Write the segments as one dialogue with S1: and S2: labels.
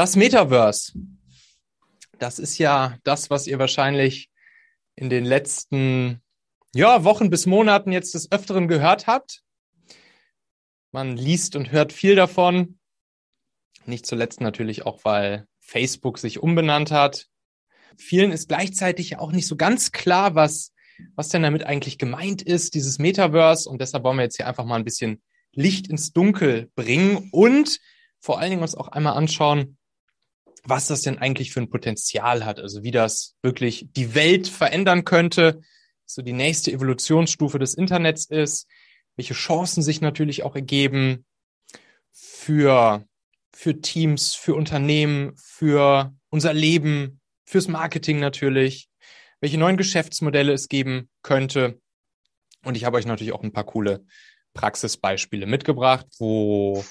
S1: Das Metaverse, das ist ja das, was ihr wahrscheinlich in den letzten ja, Wochen bis Monaten jetzt des Öfteren gehört habt. Man liest und hört viel davon. Nicht zuletzt natürlich auch, weil Facebook sich umbenannt hat. Vielen ist gleichzeitig ja auch nicht so ganz klar, was, was denn damit eigentlich gemeint ist, dieses Metaverse. Und deshalb wollen wir jetzt hier einfach mal ein bisschen Licht ins Dunkel bringen und vor allen Dingen uns auch einmal anschauen, was das denn eigentlich für ein Potenzial hat, also wie das wirklich die Welt verändern könnte, so die nächste Evolutionsstufe des Internets ist, welche Chancen sich natürlich auch ergeben für, für Teams, für Unternehmen, für unser Leben, fürs Marketing natürlich, welche neuen Geschäftsmodelle es geben könnte. Und ich habe euch natürlich auch ein paar coole Praxisbeispiele mitgebracht, wo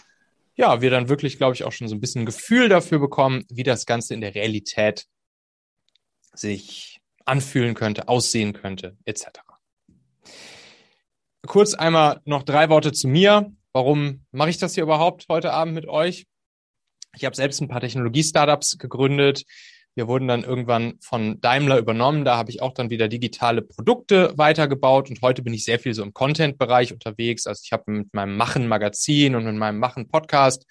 S1: ja, wir dann wirklich, glaube ich, auch schon so ein bisschen ein Gefühl dafür bekommen, wie das Ganze in der Realität sich anfühlen könnte, aussehen könnte, etc. Kurz einmal noch drei Worte zu mir. Warum mache ich das hier überhaupt heute Abend mit euch? Ich habe selbst ein paar Technologie-Startups gegründet, wir wurden dann irgendwann von Daimler übernommen. Da habe ich auch dann wieder digitale Produkte weitergebaut und heute bin ich sehr viel so im Content-Bereich unterwegs. Also ich habe mit meinem Machen-Magazin und mit meinem Machen-Podcast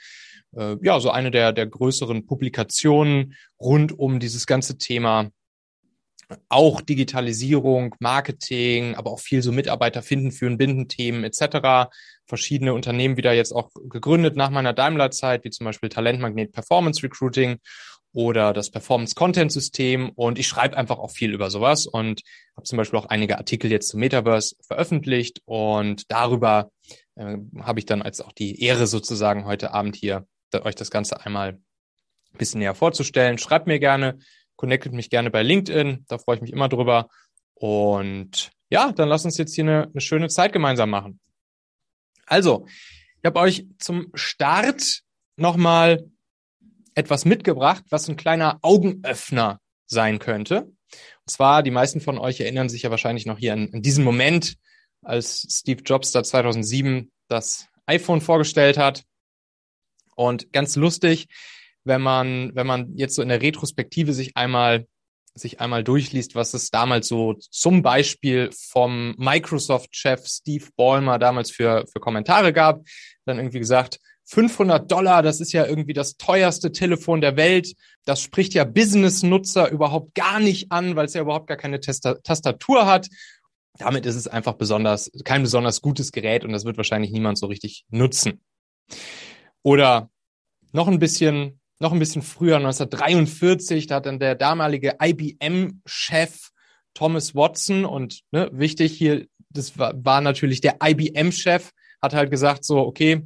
S1: äh, ja so eine der, der größeren Publikationen rund um dieses ganze Thema auch Digitalisierung, Marketing, aber auch viel so Mitarbeiter finden, führen, binden Themen etc. Verschiedene Unternehmen wieder jetzt auch gegründet nach meiner Daimler-Zeit, wie zum Beispiel Talentmagnet Performance Recruiting oder das Performance-Content-System und ich schreibe einfach auch viel über sowas und habe zum Beispiel auch einige Artikel jetzt zum Metaverse veröffentlicht und darüber äh, habe ich dann als auch die Ehre sozusagen heute Abend hier euch das Ganze einmal ein bisschen näher vorzustellen. Schreibt mir gerne, connectet mich gerne bei LinkedIn, da freue ich mich immer drüber und ja, dann lasst uns jetzt hier eine, eine schöne Zeit gemeinsam machen. Also, ich habe euch zum Start nochmal etwas mitgebracht, was ein kleiner Augenöffner sein könnte. Und zwar, die meisten von euch erinnern sich ja wahrscheinlich noch hier an, an diesen Moment, als Steve Jobs da 2007 das iPhone vorgestellt hat. Und ganz lustig, wenn man, wenn man jetzt so in der Retrospektive sich einmal sich einmal durchliest, was es damals so zum Beispiel vom Microsoft-Chef Steve Ballmer damals für, für Kommentare gab, dann irgendwie gesagt, 500 Dollar, das ist ja irgendwie das teuerste Telefon der Welt. Das spricht ja Business-Nutzer überhaupt gar nicht an, weil es ja überhaupt gar keine Tastatur hat. Damit ist es einfach besonders, kein besonders gutes Gerät und das wird wahrscheinlich niemand so richtig nutzen. Oder noch ein bisschen, noch ein bisschen früher, 1943, da hat dann der damalige IBM-Chef Thomas Watson und ne, wichtig hier, das war, war natürlich der IBM-Chef, hat halt gesagt so, okay,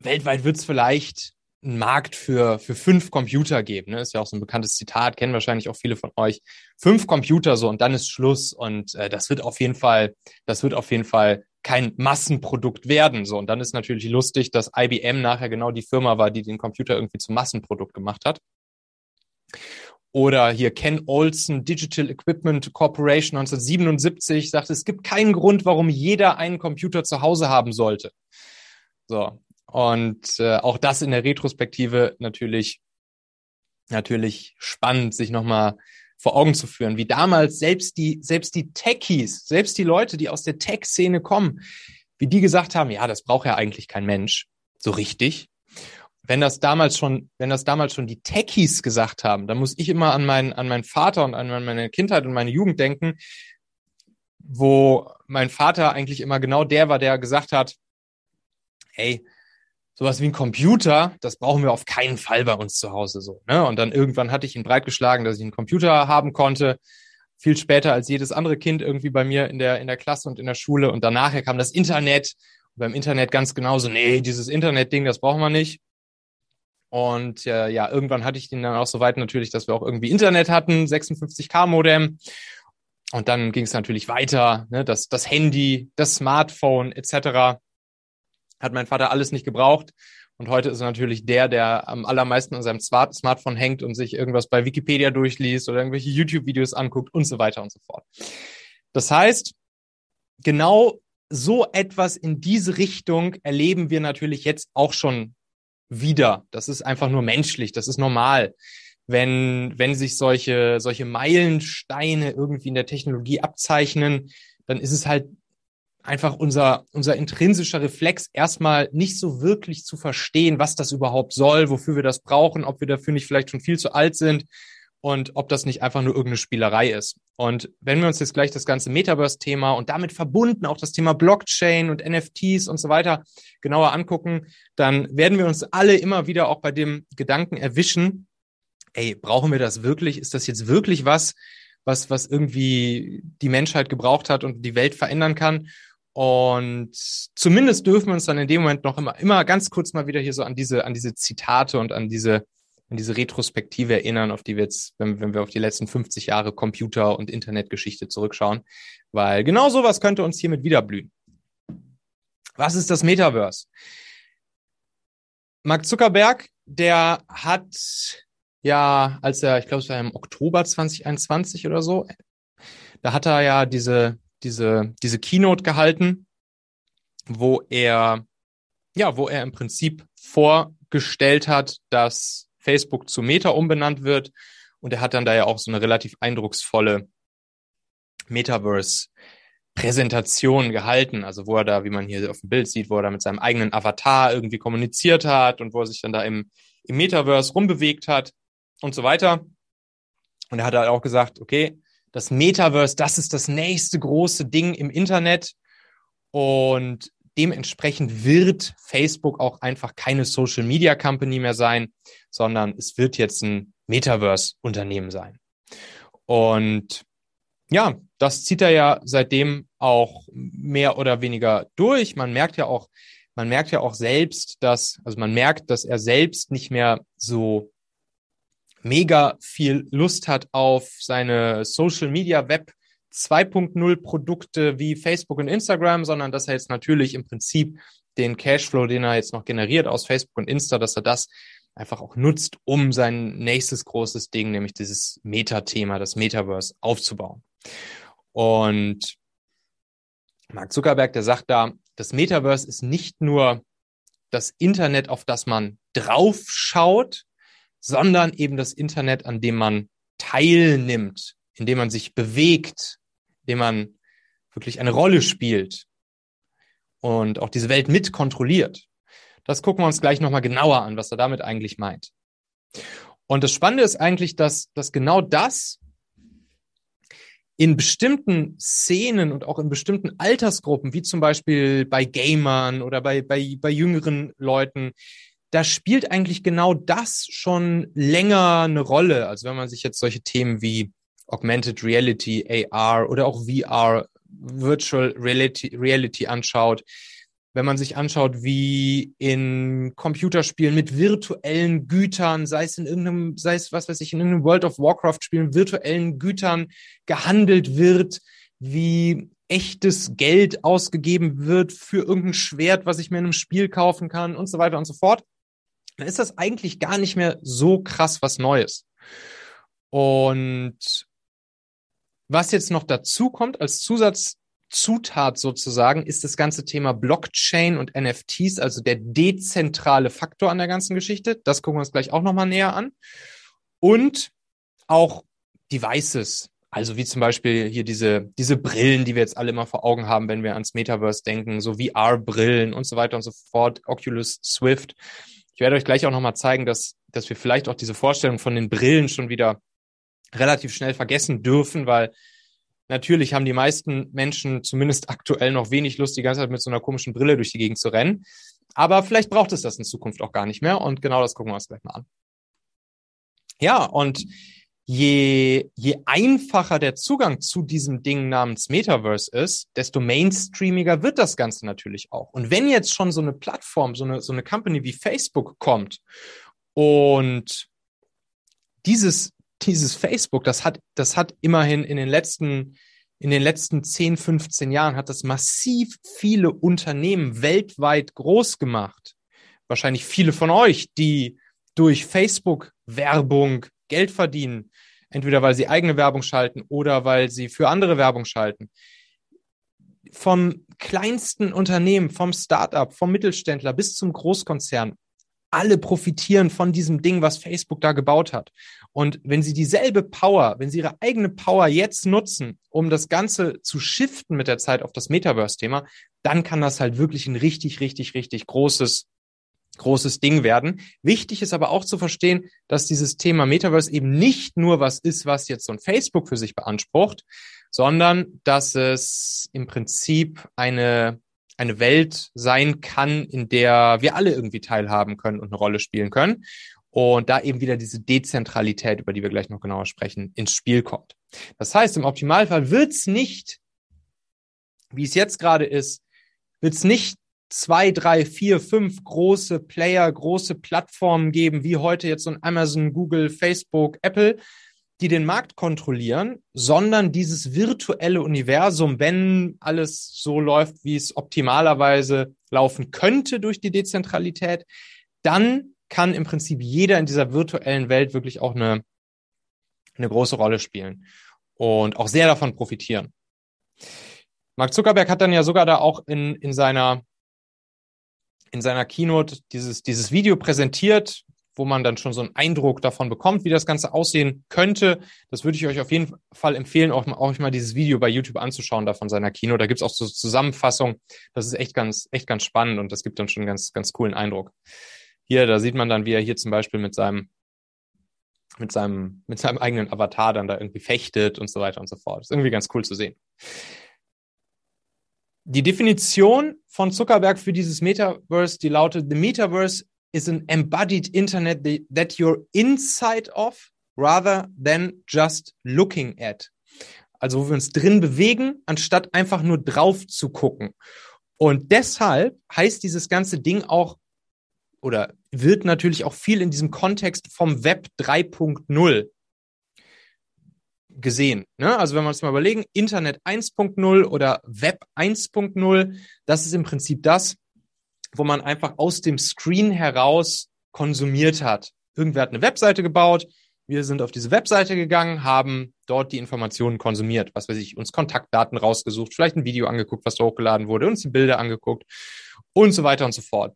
S1: weltweit wird es vielleicht einen Markt für, für fünf Computer geben. Ne? Ist ja auch so ein bekanntes Zitat, kennen wahrscheinlich auch viele von euch. Fünf Computer so und dann ist Schluss. Und äh, das wird auf jeden Fall, das wird auf jeden Fall kein Massenprodukt werden. So, und dann ist natürlich lustig, dass IBM nachher genau die Firma war, die den Computer irgendwie zum Massenprodukt gemacht hat. Oder hier Ken Olson, Digital Equipment Corporation 1977, sagt, es gibt keinen Grund, warum jeder einen Computer zu Hause haben sollte. So, und äh, auch das in der Retrospektive natürlich, natürlich spannend, sich nochmal vor Augen zu führen, wie damals selbst die, selbst die Techies, selbst die Leute, die aus der Tech-Szene kommen, wie die gesagt haben, ja, das braucht ja eigentlich kein Mensch, so richtig. Wenn das damals schon, wenn das damals schon die Techies gesagt haben, dann muss ich immer an meinen, an meinen Vater und an meine Kindheit und meine Jugend denken, wo mein Vater eigentlich immer genau der war, der gesagt hat, hey, sowas wie ein Computer, das brauchen wir auf keinen Fall bei uns zu Hause so. Ne? Und dann irgendwann hatte ich ihn breitgeschlagen, dass ich einen Computer haben konnte. Viel später als jedes andere Kind irgendwie bei mir in der, in der Klasse und in der Schule. Und danach kam das Internet. Und beim Internet ganz genauso, nee, dieses Internet-Ding, das brauchen wir nicht. Und äh, ja, irgendwann hatte ich den dann auch so weit natürlich, dass wir auch irgendwie Internet hatten, 56K-Modem. Und dann ging es natürlich weiter, ne, das, das Handy, das Smartphone etc hat mein Vater alles nicht gebraucht. Und heute ist er natürlich der, der am allermeisten an seinem Smart Smartphone hängt und sich irgendwas bei Wikipedia durchliest oder irgendwelche YouTube-Videos anguckt und so weiter und so fort. Das heißt, genau so etwas in diese Richtung erleben wir natürlich jetzt auch schon wieder. Das ist einfach nur menschlich, das ist normal. Wenn, wenn sich solche, solche Meilensteine irgendwie in der Technologie abzeichnen, dann ist es halt einfach unser, unser intrinsischer Reflex, erstmal nicht so wirklich zu verstehen, was das überhaupt soll, wofür wir das brauchen, ob wir dafür nicht vielleicht schon viel zu alt sind und ob das nicht einfach nur irgendeine Spielerei ist. Und wenn wir uns jetzt gleich das ganze Metaverse-Thema und damit verbunden auch das Thema Blockchain und NFTs und so weiter genauer angucken, dann werden wir uns alle immer wieder auch bei dem Gedanken erwischen, ey, brauchen wir das wirklich? Ist das jetzt wirklich was, was, was irgendwie die Menschheit gebraucht hat und die Welt verändern kann? Und zumindest dürfen wir uns dann in dem Moment noch immer, immer ganz kurz mal wieder hier so an diese, an diese Zitate und an diese, an diese Retrospektive erinnern, auf die wir jetzt, wenn, wenn wir auf die letzten 50 Jahre Computer- und Internetgeschichte zurückschauen. Weil genau sowas könnte uns hiermit wiederblühen. Was ist das Metaverse? Mark Zuckerberg, der hat ja, als er, ich glaube, es war im Oktober 2021 oder so, da hat er ja diese diese, diese Keynote gehalten, wo er, ja, wo er im Prinzip vorgestellt hat, dass Facebook zu Meta umbenannt wird. Und er hat dann da ja auch so eine relativ eindrucksvolle Metaverse Präsentation gehalten, also wo er da, wie man hier auf dem Bild sieht, wo er da mit seinem eigenen Avatar irgendwie kommuniziert hat und wo er sich dann da im, im Metaverse rumbewegt hat und so weiter. Und er hat halt auch gesagt, okay, das Metaverse, das ist das nächste große Ding im Internet. Und dementsprechend wird Facebook auch einfach keine Social Media Company mehr sein, sondern es wird jetzt ein Metaverse Unternehmen sein. Und ja, das zieht er ja seitdem auch mehr oder weniger durch. Man merkt ja auch, man merkt ja auch selbst, dass, also man merkt, dass er selbst nicht mehr so mega viel Lust hat auf seine Social Media Web 2.0 Produkte wie Facebook und Instagram, sondern dass er jetzt natürlich im Prinzip den Cashflow, den er jetzt noch generiert aus Facebook und Insta, dass er das einfach auch nutzt, um sein nächstes großes Ding, nämlich dieses Meta-Thema, das Metaverse, aufzubauen. Und Mark Zuckerberg, der sagt da, das Metaverse ist nicht nur das Internet, auf das man draufschaut, sondern eben das Internet, an dem man teilnimmt, in dem man sich bewegt, in dem man wirklich eine Rolle spielt und auch diese Welt mit kontrolliert. Das gucken wir uns gleich nochmal genauer an, was er damit eigentlich meint. Und das Spannende ist eigentlich, dass, dass genau das in bestimmten Szenen und auch in bestimmten Altersgruppen, wie zum Beispiel bei Gamern oder bei, bei, bei jüngeren Leuten, da spielt eigentlich genau das schon länger eine Rolle. Also wenn man sich jetzt solche Themen wie Augmented Reality, AR oder auch VR, Virtual Reality, Reality anschaut, wenn man sich anschaut, wie in Computerspielen mit virtuellen Gütern, sei es in irgendeinem, sei es was weiß ich, in irgendeinem World of Warcraft Spielen, virtuellen Gütern gehandelt wird, wie echtes Geld ausgegeben wird für irgendein Schwert, was ich mir in einem Spiel kaufen kann und so weiter und so fort dann ist das eigentlich gar nicht mehr so krass was Neues. Und was jetzt noch dazu kommt als Zusatzzutat sozusagen, ist das ganze Thema Blockchain und NFTs, also der dezentrale Faktor an der ganzen Geschichte. Das gucken wir uns gleich auch nochmal näher an. Und auch Devices, also wie zum Beispiel hier diese, diese Brillen, die wir jetzt alle immer vor Augen haben, wenn wir ans Metaverse denken, so VR-Brillen und so weiter und so fort, Oculus Swift. Ich werde euch gleich auch nochmal zeigen, dass, dass wir vielleicht auch diese Vorstellung von den Brillen schon wieder relativ schnell vergessen dürfen, weil natürlich haben die meisten Menschen zumindest aktuell noch wenig Lust, die ganze Zeit mit so einer komischen Brille durch die Gegend zu rennen. Aber vielleicht braucht es das in Zukunft auch gar nicht mehr. Und genau das gucken wir uns gleich mal an. Ja, und je, je einfacher der Zugang zu diesem Ding namens Metaverse ist, desto mainstreamiger wird das Ganze natürlich auch. Und wenn jetzt schon so eine Plattform, so eine, so eine Company wie Facebook kommt und dieses, dieses Facebook, das hat, das hat immerhin in den letzten, in den letzten 10, 15 Jahren hat das massiv viele Unternehmen weltweit groß gemacht. Wahrscheinlich viele von euch, die durch Facebook Werbung Geld verdienen, entweder weil sie eigene Werbung schalten oder weil sie für andere Werbung schalten. Vom kleinsten Unternehmen, vom Startup, vom Mittelständler bis zum Großkonzern. Alle profitieren von diesem Ding, was Facebook da gebaut hat. Und wenn sie dieselbe Power, wenn sie ihre eigene Power jetzt nutzen, um das Ganze zu shiften mit der Zeit auf das Metaverse-Thema, dann kann das halt wirklich ein richtig, richtig, richtig großes großes Ding werden. Wichtig ist aber auch zu verstehen, dass dieses Thema Metaverse eben nicht nur was ist, was jetzt so ein Facebook für sich beansprucht, sondern dass es im Prinzip eine, eine Welt sein kann, in der wir alle irgendwie teilhaben können und eine Rolle spielen können. Und da eben wieder diese Dezentralität, über die wir gleich noch genauer sprechen, ins Spiel kommt. Das heißt, im Optimalfall wird es nicht, wie es jetzt gerade ist, wird es nicht zwei, drei, vier, fünf große Player, große Plattformen geben, wie heute jetzt so ein Amazon, Google, Facebook, Apple, die den Markt kontrollieren, sondern dieses virtuelle Universum, wenn alles so läuft, wie es optimalerweise laufen könnte durch die Dezentralität, dann kann im Prinzip jeder in dieser virtuellen Welt wirklich auch eine, eine große Rolle spielen und auch sehr davon profitieren. Mark Zuckerberg hat dann ja sogar da auch in, in seiner in seiner Keynote dieses, dieses Video präsentiert, wo man dann schon so einen Eindruck davon bekommt, wie das Ganze aussehen könnte. Das würde ich euch auf jeden Fall empfehlen, auch, auch mal dieses Video bei YouTube anzuschauen, da von seiner Kino. Da gibt's auch so Zusammenfassung. Das ist echt ganz, echt ganz spannend und das gibt dann schon einen ganz, ganz coolen Eindruck. Hier, da sieht man dann, wie er hier zum Beispiel mit seinem, mit seinem, mit seinem eigenen Avatar dann da irgendwie fechtet und so weiter und so fort. Das ist irgendwie ganz cool zu sehen. Die Definition von Zuckerberg für dieses Metaverse, die lautet, the Metaverse is an embodied Internet that you're inside of rather than just looking at. Also wo wir uns drin bewegen, anstatt einfach nur drauf zu gucken. Und deshalb heißt dieses ganze Ding auch oder wird natürlich auch viel in diesem Kontext vom Web 3.0 gesehen. Ne? Also wenn wir uns mal überlegen, Internet 1.0 oder Web 1.0, das ist im Prinzip das, wo man einfach aus dem Screen heraus konsumiert hat. Irgendwer hat eine Webseite gebaut, wir sind auf diese Webseite gegangen, haben dort die Informationen konsumiert, was weiß ich, uns Kontaktdaten rausgesucht, vielleicht ein Video angeguckt, was da hochgeladen wurde, uns die Bilder angeguckt und so weiter und so fort.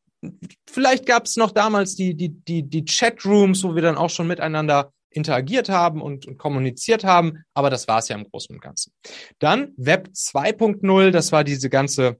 S1: Vielleicht gab es noch damals die, die, die, die Chatrooms, wo wir dann auch schon miteinander interagiert haben und, und kommuniziert haben, aber das war es ja im Großen und Ganzen. Dann Web 2.0, das war diese ganze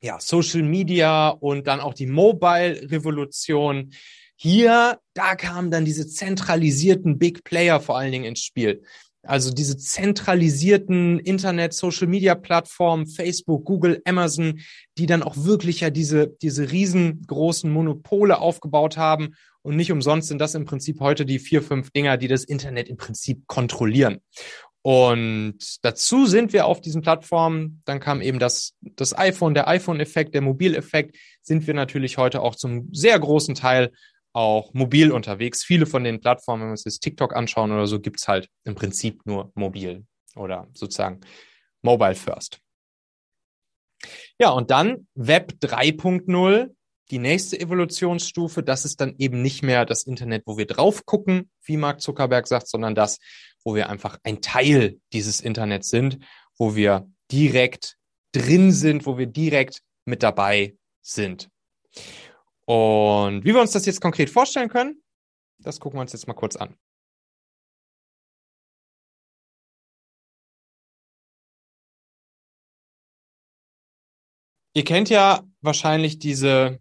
S1: ja, Social Media und dann auch die Mobile-Revolution. Hier, da kamen dann diese zentralisierten Big Player vor allen Dingen ins Spiel. Also diese zentralisierten Internet, Social Media Plattformen, Facebook, Google, Amazon, die dann auch wirklich ja diese, diese riesengroßen Monopole aufgebaut haben. Und nicht umsonst sind das im Prinzip heute die vier, fünf Dinger, die das Internet im Prinzip kontrollieren. Und dazu sind wir auf diesen Plattformen, dann kam eben das, das iPhone, der iPhone-Effekt, der Mobileffekt, sind wir natürlich heute auch zum sehr großen Teil auch mobil unterwegs. Viele von den Plattformen, wenn wir uns jetzt TikTok anschauen oder so, gibt's halt im Prinzip nur mobil oder sozusagen mobile first. Ja, und dann Web 3.0, die nächste Evolutionsstufe, das ist dann eben nicht mehr das Internet, wo wir drauf gucken, wie Mark Zuckerberg sagt, sondern das, wo wir einfach ein Teil dieses Internets sind, wo wir direkt drin sind, wo wir direkt mit dabei sind. Und wie wir uns das jetzt konkret vorstellen können, das gucken wir uns jetzt mal kurz an. Ihr kennt ja wahrscheinlich diese,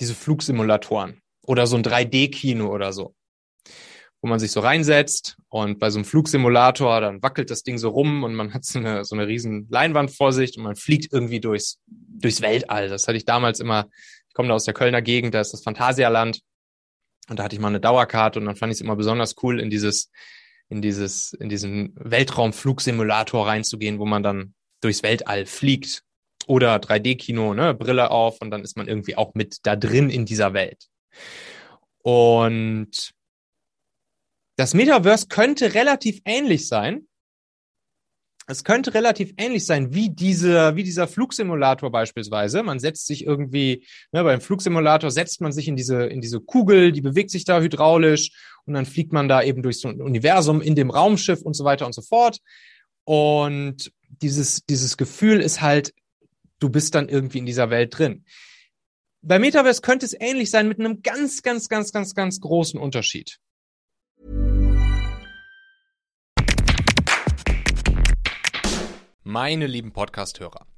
S1: diese Flugsimulatoren oder so ein 3D-Kino oder so, wo man sich so reinsetzt und bei so einem Flugsimulator, dann wackelt das Ding so rum und man hat so eine, so eine riesen Leinwand vor sich und man fliegt irgendwie durchs, durchs Weltall. Das hatte ich damals immer ich komme da aus der Kölner Gegend, da ist das Phantasialand. Und da hatte ich mal eine Dauerkarte und dann fand ich es immer besonders cool, in dieses, in dieses, in diesen Weltraumflugsimulator reinzugehen, wo man dann durchs Weltall fliegt. Oder 3D-Kino, ne, Brille auf und dann ist man irgendwie auch mit da drin in dieser Welt. Und das Metaverse könnte relativ ähnlich sein, es könnte relativ ähnlich sein wie diese, wie dieser Flugsimulator beispielsweise. Man setzt sich irgendwie, ne, beim Flugsimulator setzt man sich in diese, in diese Kugel, die bewegt sich da hydraulisch und dann fliegt man da eben durch so ein Universum in dem Raumschiff und so weiter und so fort. Und dieses, dieses Gefühl ist halt, du bist dann irgendwie in dieser Welt drin. bei Metaverse könnte es ähnlich sein mit einem ganz, ganz, ganz, ganz, ganz großen Unterschied.
S2: Meine lieben Podcast-Hörer,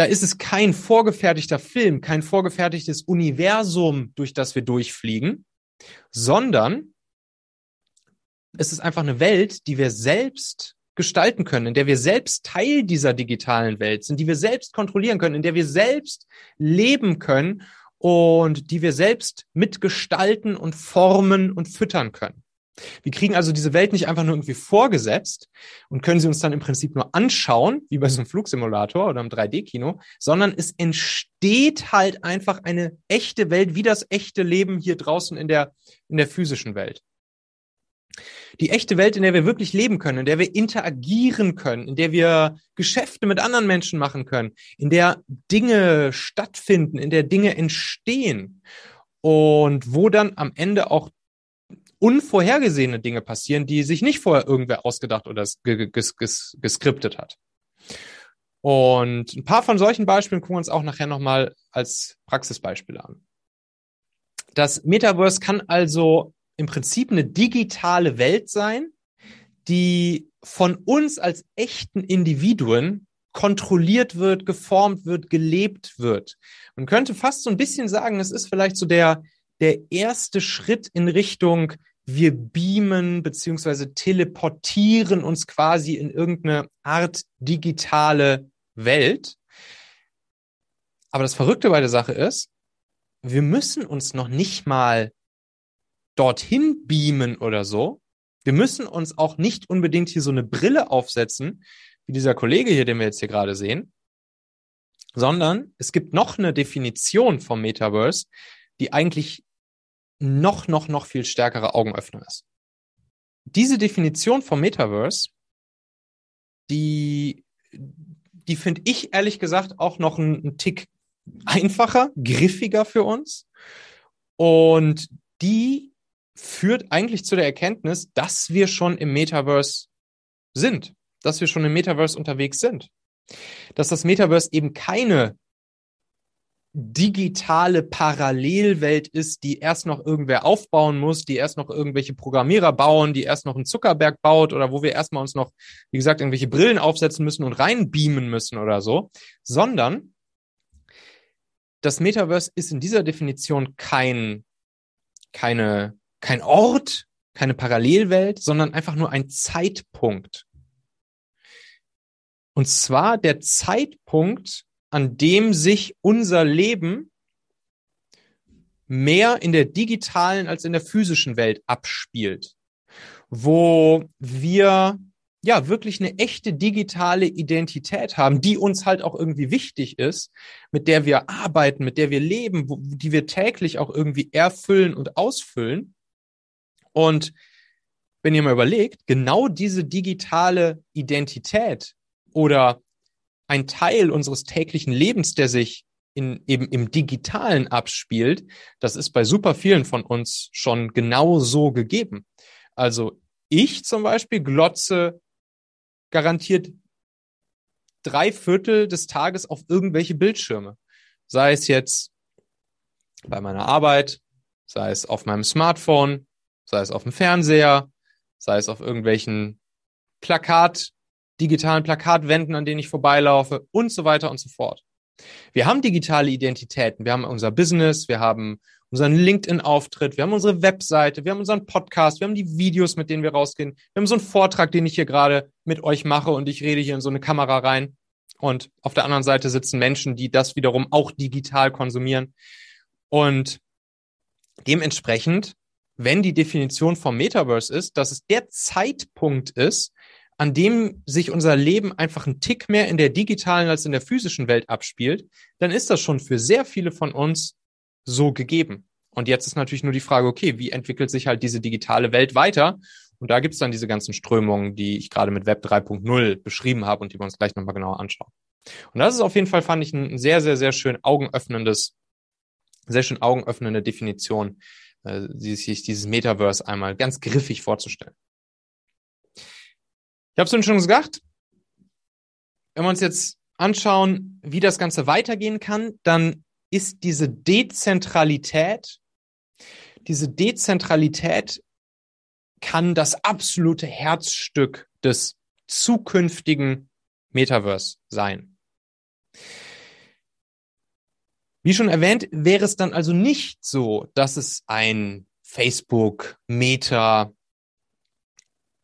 S1: Da ist es kein vorgefertigter Film, kein vorgefertigtes Universum, durch das wir durchfliegen, sondern es ist einfach eine Welt, die wir selbst gestalten können, in der wir selbst Teil dieser digitalen Welt sind, die wir selbst kontrollieren können, in der wir selbst leben können und die wir selbst mitgestalten und formen und füttern können. Wir kriegen also diese Welt nicht einfach nur irgendwie vorgesetzt und können sie uns dann im Prinzip nur anschauen, wie bei so einem Flugsimulator oder im 3D-Kino, sondern es entsteht halt einfach eine echte Welt, wie das echte Leben hier draußen in der, in der physischen Welt. Die echte Welt, in der wir wirklich leben können, in der wir interagieren können, in der wir Geschäfte mit anderen Menschen machen können, in der Dinge stattfinden, in der Dinge entstehen und wo dann am Ende auch unvorhergesehene Dinge passieren, die sich nicht vorher irgendwer ausgedacht oder ges ges geskriptet hat. Und ein paar von solchen Beispielen gucken wir uns auch nachher nochmal als Praxisbeispiele an. Das Metaverse kann also im Prinzip eine digitale Welt sein, die von uns als echten Individuen kontrolliert wird, geformt wird, gelebt wird. Man könnte fast so ein bisschen sagen, es ist vielleicht so der, der erste Schritt in Richtung wir beamen beziehungsweise teleportieren uns quasi in irgendeine Art digitale Welt. Aber das Verrückte bei der Sache ist, wir müssen uns noch nicht mal dorthin beamen oder so. Wir müssen uns auch nicht unbedingt hier so eine Brille aufsetzen, wie dieser Kollege hier, den wir jetzt hier gerade sehen, sondern es gibt noch eine Definition vom Metaverse, die eigentlich noch, noch, noch viel stärkere Augenöffnung ist. Diese Definition vom Metaverse, die, die finde ich ehrlich gesagt auch noch einen Tick einfacher, griffiger für uns. Und die führt eigentlich zu der Erkenntnis, dass wir schon im Metaverse sind, dass wir schon im Metaverse unterwegs sind. Dass das Metaverse eben keine digitale Parallelwelt ist, die erst noch irgendwer aufbauen muss, die erst noch irgendwelche Programmierer bauen, die erst noch einen Zuckerberg baut oder wo wir erstmal uns noch, wie gesagt, irgendwelche Brillen aufsetzen müssen und reinbeamen müssen oder so, sondern das Metaverse ist in dieser Definition kein, keine, kein Ort, keine Parallelwelt, sondern einfach nur ein Zeitpunkt. Und zwar der Zeitpunkt, an dem sich unser Leben mehr in der digitalen als in der physischen Welt abspielt, wo wir ja wirklich eine echte digitale Identität haben, die uns halt auch irgendwie wichtig ist, mit der wir arbeiten, mit der wir leben, wo, die wir täglich auch irgendwie erfüllen und ausfüllen. Und wenn ihr mal überlegt, genau diese digitale Identität oder ein Teil unseres täglichen Lebens, der sich in, eben im Digitalen abspielt, das ist bei super vielen von uns schon genau so gegeben. Also ich zum Beispiel glotze garantiert drei Viertel des Tages auf irgendwelche Bildschirme. Sei es jetzt bei meiner Arbeit, sei es auf meinem Smartphone, sei es auf dem Fernseher, sei es auf irgendwelchen Plakat, digitalen Plakatwänden, an denen ich vorbeilaufe und so weiter und so fort. Wir haben digitale Identitäten, wir haben unser Business, wir haben unseren LinkedIn-Auftritt, wir haben unsere Webseite, wir haben unseren Podcast, wir haben die Videos, mit denen wir rausgehen, wir haben so einen Vortrag, den ich hier gerade mit euch mache und ich rede hier in so eine Kamera rein. Und auf der anderen Seite sitzen Menschen, die das wiederum auch digital konsumieren. Und dementsprechend, wenn die Definition vom Metaverse ist, dass es der Zeitpunkt ist, an dem sich unser Leben einfach ein Tick mehr in der digitalen als in der physischen Welt abspielt, dann ist das schon für sehr viele von uns so gegeben. Und jetzt ist natürlich nur die Frage, okay, wie entwickelt sich halt diese digitale Welt weiter? Und da gibt's dann diese ganzen Strömungen, die ich gerade mit Web 3.0 beschrieben habe und die wir uns gleich nochmal genauer anschauen. Und das ist auf jeden Fall, fand ich, ein sehr, sehr, sehr schön augenöffnendes, sehr schön augenöffnende Definition, äh, sich dieses Metaverse einmal ganz griffig vorzustellen. Ich habe es schon gesagt, wenn wir uns jetzt anschauen, wie das Ganze weitergehen kann, dann ist diese Dezentralität, diese Dezentralität kann das absolute Herzstück des zukünftigen Metaverse sein. Wie schon erwähnt, wäre es dann also nicht so, dass es ein Facebook, Meta,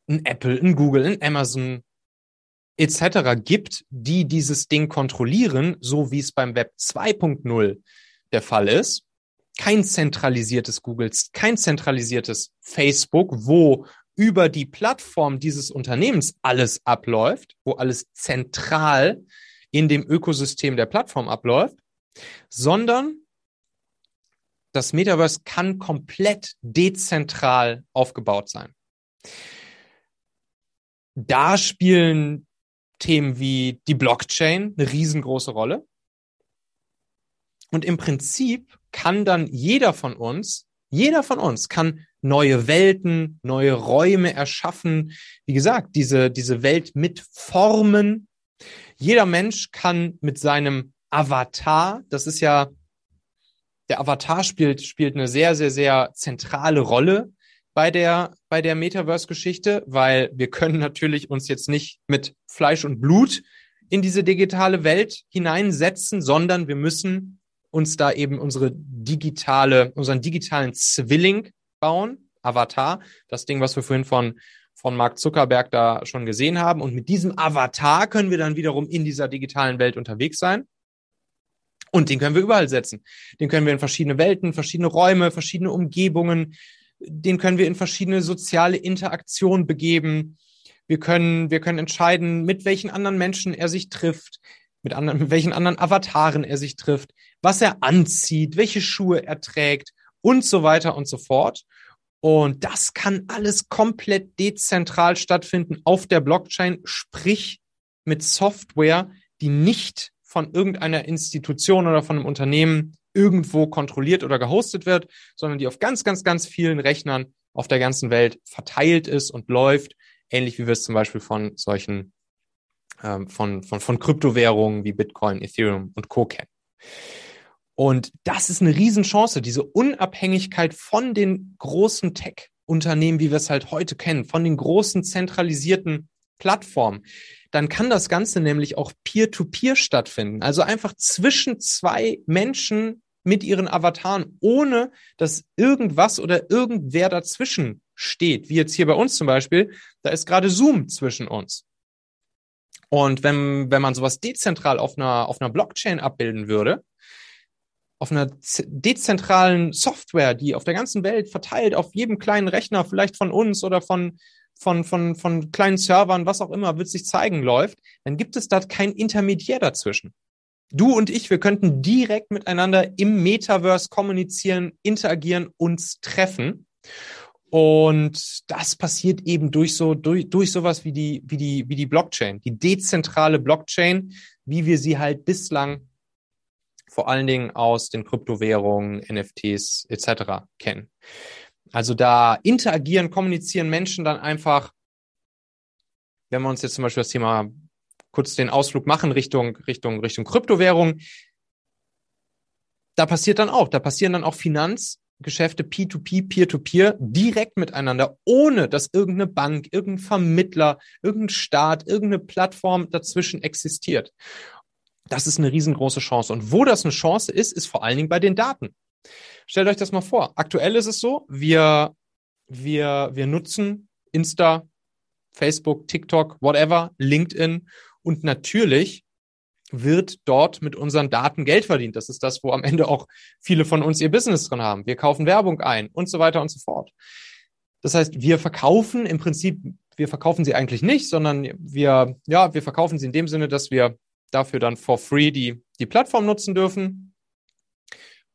S1: ein Apple, ein Google, ein Amazon etc. gibt, die dieses Ding kontrollieren, so wie es beim Web 2.0 der Fall ist. Kein zentralisiertes Google, kein zentralisiertes Facebook, wo über die Plattform dieses Unternehmens alles abläuft, wo alles zentral in dem Ökosystem der Plattform abläuft, sondern das Metaverse kann komplett dezentral aufgebaut sein. Da spielen Themen wie die Blockchain eine riesengroße Rolle. Und im Prinzip kann dann jeder von uns, jeder von uns kann neue Welten, neue Räume erschaffen. Wie gesagt, diese, diese Welt mit Formen. Jeder Mensch kann mit seinem Avatar, das ist ja, der Avatar spielt, spielt eine sehr, sehr, sehr zentrale Rolle bei der, bei der Metaverse-Geschichte, weil wir können natürlich uns jetzt nicht mit Fleisch und Blut in diese digitale Welt hineinsetzen, sondern wir müssen uns da eben unsere digitale, unseren digitalen Zwilling bauen, Avatar, das Ding, was wir vorhin von, von Mark Zuckerberg da schon gesehen haben. Und mit diesem Avatar können wir dann wiederum in dieser digitalen Welt unterwegs sein. Und den können wir überall setzen. Den können wir in verschiedene Welten, verschiedene Räume, verschiedene Umgebungen, den können wir in verschiedene soziale Interaktionen begeben. Wir können, wir können entscheiden, mit welchen anderen Menschen er sich trifft, mit, anderen, mit welchen anderen Avataren er sich trifft, was er anzieht, welche Schuhe er trägt und so weiter und so fort. Und das kann alles komplett dezentral stattfinden auf der Blockchain, sprich mit Software, die nicht von irgendeiner Institution oder von einem Unternehmen irgendwo kontrolliert oder gehostet wird, sondern die auf ganz, ganz, ganz vielen Rechnern auf der ganzen Welt verteilt ist und läuft, ähnlich wie wir es zum Beispiel von solchen ähm, von, von, von Kryptowährungen wie Bitcoin, Ethereum und Co. kennen. Und das ist eine Riesenchance, diese Unabhängigkeit von den großen Tech-Unternehmen, wie wir es halt heute kennen, von den großen zentralisierten Plattformen dann kann das Ganze nämlich auch peer-to-peer -peer stattfinden. Also einfach zwischen zwei Menschen mit ihren Avataren, ohne dass irgendwas oder irgendwer dazwischen steht. Wie jetzt hier bei uns zum Beispiel, da ist gerade Zoom zwischen uns. Und wenn, wenn man sowas dezentral auf einer, auf einer Blockchain abbilden würde, auf einer dezentralen Software, die auf der ganzen Welt verteilt, auf jedem kleinen Rechner, vielleicht von uns oder von, von, von, von kleinen Servern, was auch immer, wird sich zeigen, läuft, dann gibt es da kein Intermediär dazwischen. Du und ich, wir könnten direkt miteinander im Metaverse kommunizieren, interagieren, uns treffen. Und das passiert eben durch so, durch, durch sowas wie die, wie die, wie die Blockchain, die dezentrale Blockchain, wie wir sie halt bislang vor allen Dingen aus den Kryptowährungen, NFTs etc. kennen. Also da interagieren, kommunizieren Menschen dann einfach, wenn wir uns jetzt zum Beispiel das Thema kurz den Ausflug machen Richtung, Richtung, Richtung Kryptowährung, da passiert dann auch, da passieren dann auch Finanzgeschäfte P2P, Peer-to-Peer direkt miteinander, ohne dass irgendeine Bank, irgendein Vermittler, irgendein Staat, irgendeine Plattform dazwischen existiert. Das ist eine riesengroße Chance. Und wo das eine Chance ist, ist vor allen Dingen bei den Daten. Stellt euch das mal vor. Aktuell ist es so, wir, wir, wir nutzen Insta, Facebook, TikTok, whatever, LinkedIn und natürlich wird dort mit unseren Daten Geld verdient. Das ist das, wo am Ende auch viele von uns ihr Business drin haben. Wir kaufen Werbung ein und so weiter und so fort. Das heißt, wir verkaufen im Prinzip, wir verkaufen sie eigentlich nicht, sondern wir, ja, wir verkaufen sie in dem Sinne, dass wir dafür dann for free die, die Plattform nutzen dürfen.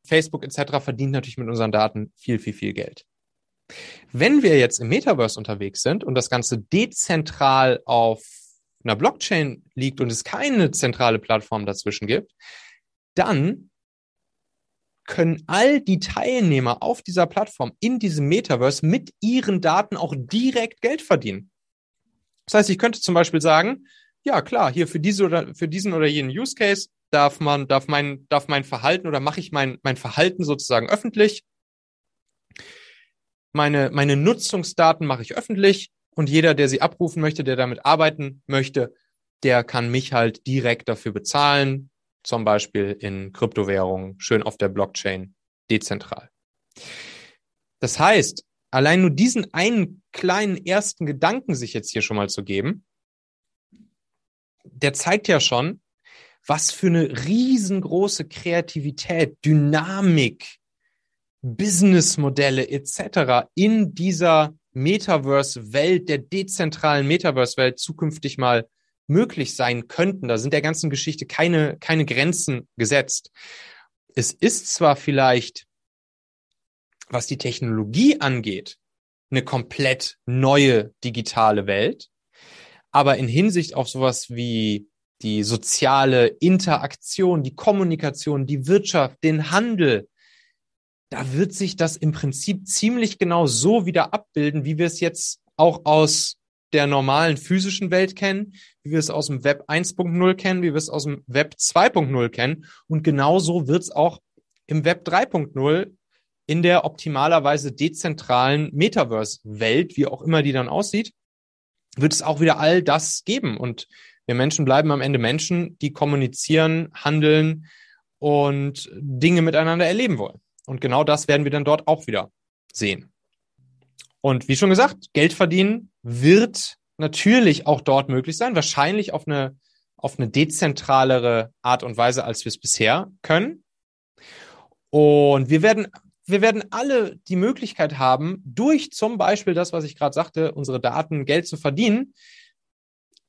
S1: Facebook etc. verdient natürlich mit unseren Daten viel, viel, viel Geld. Wenn wir jetzt im Metaverse unterwegs sind und das Ganze dezentral auf einer Blockchain liegt und es keine zentrale Plattform dazwischen gibt, dann können all die Teilnehmer auf dieser Plattform in diesem Metaverse mit ihren Daten auch direkt Geld verdienen. Das heißt, ich könnte zum Beispiel sagen, ja klar, hier für diese oder für diesen oder jenen Use Case darf man, darf mein, darf mein Verhalten oder mache ich mein, mein Verhalten sozusagen öffentlich. Meine, meine Nutzungsdaten mache ich öffentlich und jeder, der sie abrufen möchte, der damit arbeiten möchte, der kann mich halt direkt dafür bezahlen, zum Beispiel in Kryptowährungen, schön auf der Blockchain, dezentral. Das heißt, allein nur diesen einen kleinen ersten Gedanken sich jetzt hier schon mal zu geben, der zeigt ja schon, was für eine riesengroße Kreativität, Dynamik, Businessmodelle etc. in dieser Metaverse-Welt, der dezentralen Metaverse-Welt zukünftig mal möglich sein könnten. Da sind der ganzen Geschichte keine, keine Grenzen gesetzt. Es ist zwar vielleicht, was die Technologie angeht, eine komplett neue digitale Welt, aber in Hinsicht auf sowas wie die soziale Interaktion, die Kommunikation, die Wirtschaft, den Handel, da wird sich das im Prinzip ziemlich genau so wieder abbilden, wie wir es jetzt auch aus der normalen physischen Welt kennen, wie wir es aus dem Web 1.0 kennen, wie wir es aus dem Web 2.0 kennen. Und genauso wird es auch im Web 3.0 in der optimalerweise dezentralen Metaverse-Welt, wie auch immer die dann aussieht, wird es auch wieder all das geben. Und wir Menschen bleiben am Ende Menschen, die kommunizieren, handeln und Dinge miteinander erleben wollen. Und genau das werden wir dann dort auch wieder sehen. Und wie schon gesagt, Geld verdienen wird natürlich auch dort möglich sein, wahrscheinlich auf eine, auf eine dezentralere Art und Weise, als wir es bisher können. Und wir werden, wir werden alle die Möglichkeit haben, durch zum Beispiel das, was ich gerade sagte, unsere Daten Geld zu verdienen,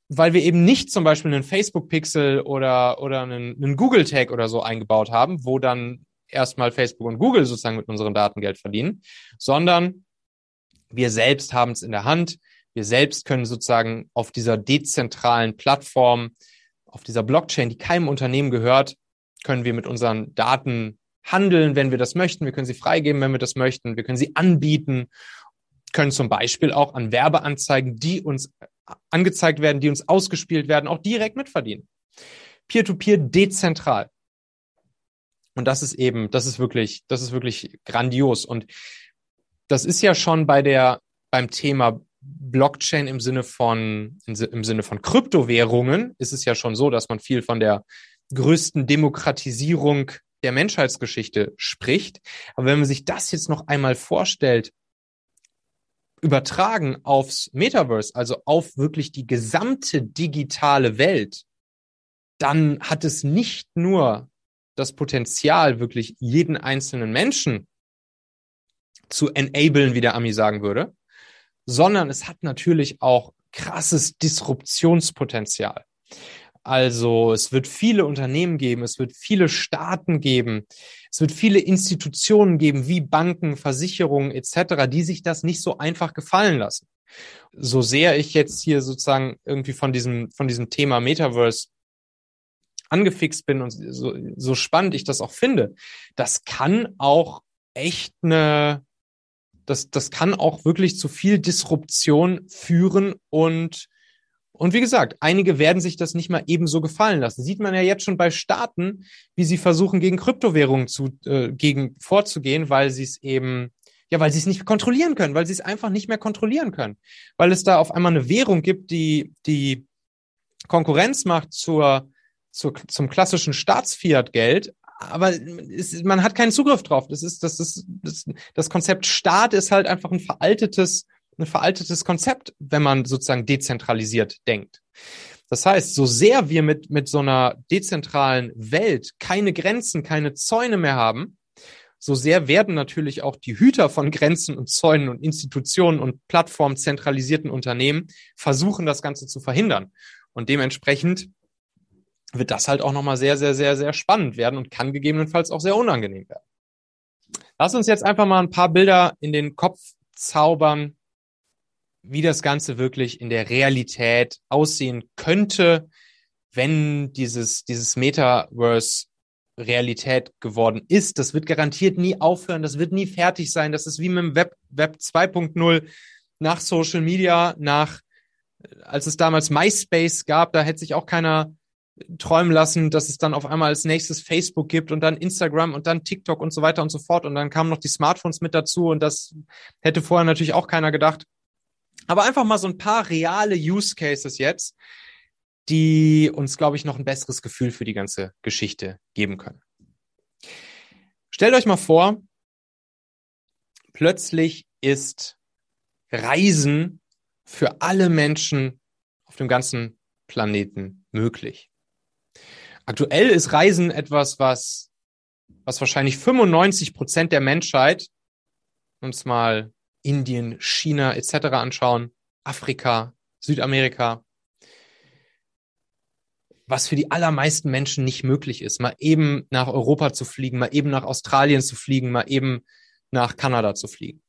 S1: weil wir eben nicht zum Beispiel einen Facebook-Pixel oder, oder einen, einen Google-Tag oder so eingebaut haben, wo dann erstmal Facebook und Google sozusagen mit unseren Daten Geld verdienen, sondern wir selbst haben es in der Hand. Wir selbst können sozusagen auf dieser dezentralen Plattform, auf dieser Blockchain, die keinem Unternehmen gehört, können wir mit unseren Daten handeln, wenn wir das möchten. Wir können sie freigeben, wenn wir das möchten. Wir können sie anbieten, können zum Beispiel auch an Werbeanzeigen, die uns angezeigt werden, die uns ausgespielt werden, auch direkt mitverdienen. Peer-to-peer -peer dezentral. Und das ist eben, das ist wirklich, das ist wirklich grandios. Und das ist ja schon bei der, beim Thema Blockchain im Sinne von, im Sinne von Kryptowährungen ist es ja schon so, dass man viel von der größten Demokratisierung der Menschheitsgeschichte spricht. Aber wenn man sich das jetzt noch einmal vorstellt, übertragen aufs Metaverse, also auf wirklich die gesamte digitale Welt, dann hat es nicht nur das Potenzial, wirklich jeden einzelnen Menschen zu enablen, wie der Ami sagen würde, sondern es hat natürlich auch krasses Disruptionspotenzial. Also es wird viele Unternehmen geben, es wird viele Staaten geben, es wird viele Institutionen geben, wie Banken, Versicherungen etc., die sich das nicht so einfach gefallen lassen. So sehr ich jetzt hier sozusagen irgendwie von diesem, von diesem Thema Metaverse angefixt bin und so, so spannend ich das auch finde, das kann auch echt eine, das, das kann auch wirklich zu viel Disruption führen und und wie gesagt, einige werden sich das nicht mal ebenso gefallen lassen. Sieht man ja jetzt schon bei Staaten, wie sie versuchen, gegen Kryptowährungen zu, äh, gegen vorzugehen, weil sie es eben, ja, weil sie es nicht kontrollieren können, weil sie es einfach nicht mehr kontrollieren können. Weil es da auf einmal eine Währung gibt, die, die Konkurrenz macht zur, zu, zum klassischen Staatsfiat-Geld, aber es, man hat keinen Zugriff drauf. Das ist, das ist, das, das Konzept Staat ist halt einfach ein veraltetes, ein veraltetes Konzept, wenn man sozusagen dezentralisiert denkt. Das heißt, so sehr wir mit, mit so einer dezentralen Welt keine Grenzen, keine Zäune mehr haben, so sehr werden natürlich auch die Hüter von Grenzen und Zäunen und Institutionen und Plattformen zentralisierten Unternehmen versuchen, das Ganze zu verhindern. Und dementsprechend wird das halt auch nochmal sehr, sehr, sehr, sehr spannend werden und kann gegebenenfalls auch sehr unangenehm werden. Lass uns jetzt einfach mal ein paar Bilder in den Kopf zaubern, wie das Ganze wirklich in der Realität aussehen könnte, wenn dieses, dieses Metaverse Realität geworden ist. Das wird garantiert nie aufhören, das wird nie fertig sein. Das ist wie mit dem Web, Web 2.0 nach Social Media, nach, als es damals MySpace gab, da hätte sich auch keiner träumen lassen, dass es dann auf einmal als nächstes Facebook gibt und dann Instagram und dann TikTok und so weiter und so fort. Und dann kamen noch die Smartphones mit dazu und das hätte vorher natürlich auch keiner gedacht. Aber einfach mal so ein paar reale Use Cases jetzt, die uns, glaube ich, noch ein besseres Gefühl für die ganze Geschichte geben können. Stellt euch mal vor, plötzlich ist Reisen für alle Menschen auf dem ganzen Planeten möglich. Aktuell ist Reisen etwas, was, was wahrscheinlich 95 Prozent der Menschheit, uns mal Indien, China etc. anschauen, Afrika, Südamerika, was für die allermeisten Menschen nicht möglich ist, mal eben nach Europa zu fliegen, mal eben nach Australien zu fliegen, mal eben nach Kanada zu fliegen.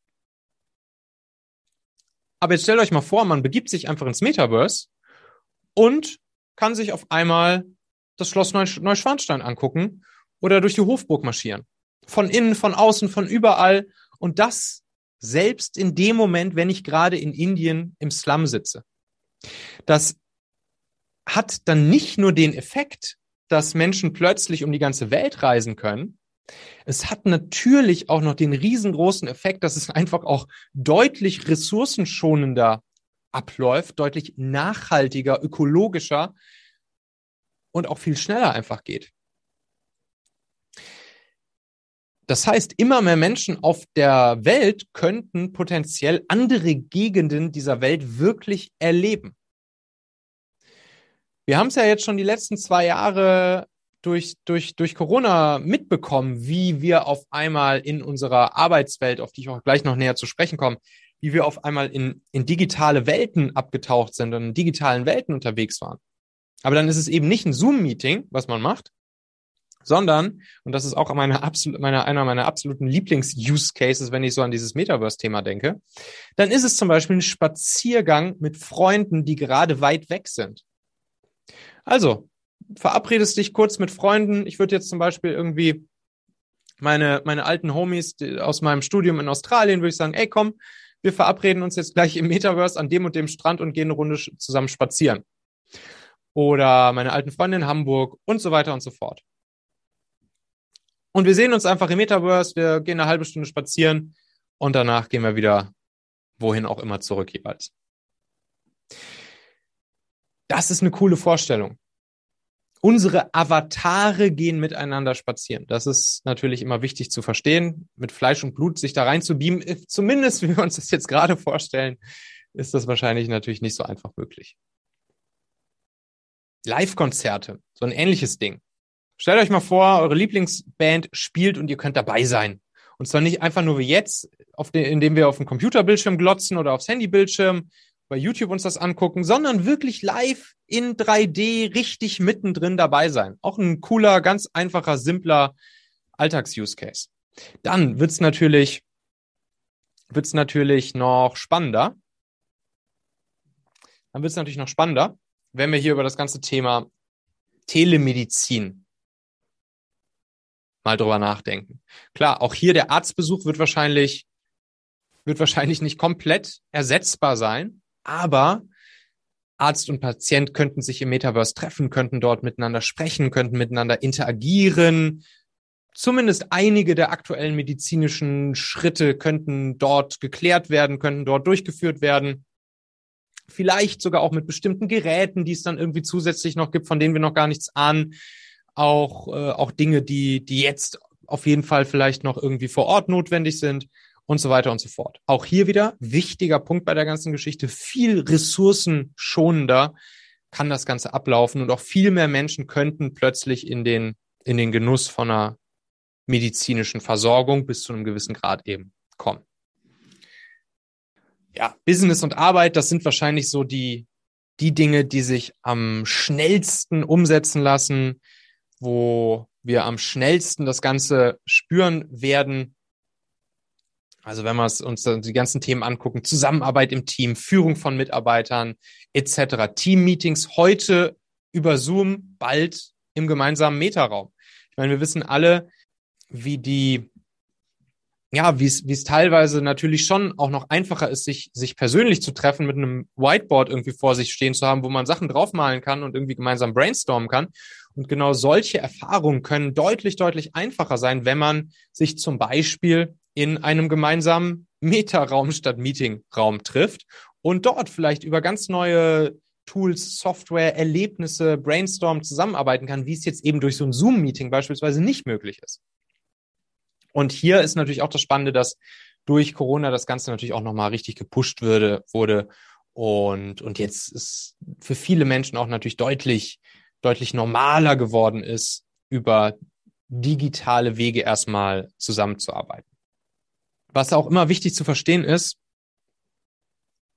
S1: Aber jetzt stellt euch mal vor, man begibt sich einfach ins Metaverse und kann sich auf einmal das Schloss Neuschwanstein angucken oder durch die Hofburg marschieren. Von innen, von außen, von überall. Und das selbst in dem Moment, wenn ich gerade in Indien im Slum sitze. Das hat dann nicht nur den Effekt, dass Menschen plötzlich um die ganze Welt reisen können. Es hat natürlich auch noch den riesengroßen Effekt, dass es einfach auch deutlich ressourcenschonender abläuft, deutlich nachhaltiger, ökologischer und auch viel schneller einfach geht. Das heißt, immer mehr Menschen auf der Welt könnten potenziell andere Gegenden dieser Welt wirklich erleben. Wir haben es ja jetzt schon die letzten zwei Jahre durch, durch, durch Corona mitbekommen, wie wir auf einmal in unserer Arbeitswelt, auf die ich auch gleich noch näher zu sprechen komme, wie wir auf einmal in, in digitale Welten abgetaucht sind und in digitalen Welten unterwegs waren. Aber dann ist es eben nicht ein Zoom-Meeting, was man macht, sondern, und das ist auch meine meine, einer meiner absoluten Lieblings-Use-Cases, wenn ich so an dieses Metaverse-Thema denke, dann ist es zum Beispiel ein Spaziergang mit Freunden, die gerade weit weg sind. Also, verabredest dich kurz mit Freunden. Ich würde jetzt zum Beispiel irgendwie meine, meine alten Homies aus meinem Studium in Australien, würde ich sagen, ey, komm, wir verabreden uns jetzt gleich im Metaverse an dem und dem Strand und gehen eine Runde zusammen spazieren. Oder meine alten Freunde in Hamburg und so weiter und so fort. Und wir sehen uns einfach im Metaverse, wir gehen eine halbe Stunde spazieren und danach gehen wir wieder wohin auch immer zurück jeweils. Das ist eine coole Vorstellung. Unsere Avatare gehen miteinander spazieren. Das ist natürlich immer wichtig zu verstehen. Mit Fleisch und Blut sich da rein zu beamen, zumindest wie wir uns das jetzt gerade vorstellen, ist das wahrscheinlich natürlich nicht so einfach möglich. Live-Konzerte, so ein ähnliches Ding. Stellt euch mal vor, eure Lieblingsband spielt und ihr könnt dabei sein. Und zwar nicht einfach nur wie jetzt, auf den, indem wir auf dem Computerbildschirm glotzen oder aufs Handybildschirm, bei YouTube uns das angucken, sondern wirklich live in 3D richtig mittendrin dabei sein. Auch ein cooler, ganz einfacher, simpler Alltags-Use-Case. Dann wird's natürlich, wird's natürlich noch spannender. Dann wird's natürlich noch spannender, wenn wir hier über das ganze Thema Telemedizin mal drüber nachdenken. Klar, auch hier der Arztbesuch wird wahrscheinlich, wird wahrscheinlich nicht komplett ersetzbar sein, aber Arzt und Patient könnten sich im Metaverse treffen, könnten dort miteinander sprechen, könnten miteinander interagieren. Zumindest einige der aktuellen medizinischen Schritte könnten dort geklärt werden, könnten dort durchgeführt werden. Vielleicht sogar auch mit bestimmten Geräten, die es dann irgendwie zusätzlich noch gibt, von denen wir noch gar nichts ahnen. Auch, äh, auch Dinge, die, die jetzt auf jeden Fall vielleicht noch irgendwie vor Ort notwendig sind und so weiter und so fort. Auch hier wieder wichtiger Punkt bei der ganzen Geschichte, viel ressourcenschonender kann das Ganze ablaufen und auch viel mehr Menschen könnten plötzlich in den, in den Genuss von einer medizinischen Versorgung bis zu einem gewissen Grad eben kommen. Ja, Business und Arbeit, das sind wahrscheinlich so die, die Dinge, die sich am schnellsten umsetzen lassen, wo wir am schnellsten das Ganze spüren werden. Also wenn wir uns die ganzen Themen angucken, Zusammenarbeit im Team, Führung von Mitarbeitern etc., Team-Meetings heute über Zoom, bald im gemeinsamen Metaraum. Ich meine, wir wissen alle, wie die, ja, wie es, teilweise natürlich schon auch noch einfacher ist, sich, sich persönlich zu treffen, mit einem Whiteboard irgendwie vor sich stehen zu haben, wo man Sachen draufmalen kann und irgendwie gemeinsam brainstormen kann. Und genau solche Erfahrungen können deutlich, deutlich einfacher sein, wenn man sich zum Beispiel in einem gemeinsamen Meta-Raum statt Meeting-Raum trifft und dort vielleicht über ganz neue Tools, Software, Erlebnisse, Brainstorm zusammenarbeiten kann, wie es jetzt eben durch so ein Zoom-Meeting beispielsweise nicht möglich ist. Und hier ist natürlich auch das Spannende, dass durch Corona das Ganze natürlich auch nochmal richtig gepusht würde, wurde. Und, und jetzt ist für viele Menschen auch natürlich deutlich, deutlich normaler geworden ist, über digitale Wege erstmal zusammenzuarbeiten. Was auch immer wichtig zu verstehen ist,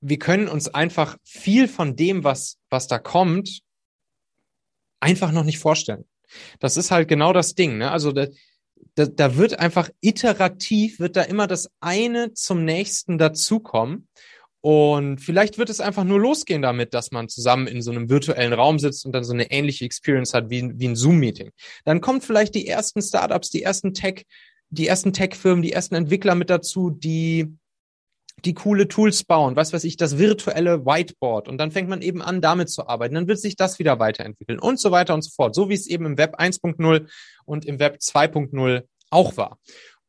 S1: wir können uns einfach viel von dem, was, was da kommt, einfach noch nicht vorstellen. Das ist halt genau das Ding. Ne? Also da, da, wird einfach iterativ, wird da immer das eine zum nächsten dazukommen. Und vielleicht wird es einfach nur losgehen damit, dass man zusammen in so einem virtuellen Raum sitzt und dann so eine ähnliche Experience hat wie, wie ein Zoom-Meeting. Dann kommt vielleicht die ersten Startups, die ersten Tech, die ersten Tech-Firmen, die ersten Entwickler mit dazu, die die coole Tools bauen, was weiß ich, das virtuelle Whiteboard. Und dann fängt man eben an, damit zu arbeiten. Dann wird sich das wieder weiterentwickeln und so weiter und so fort. So wie es eben im Web 1.0 und im Web 2.0 auch war.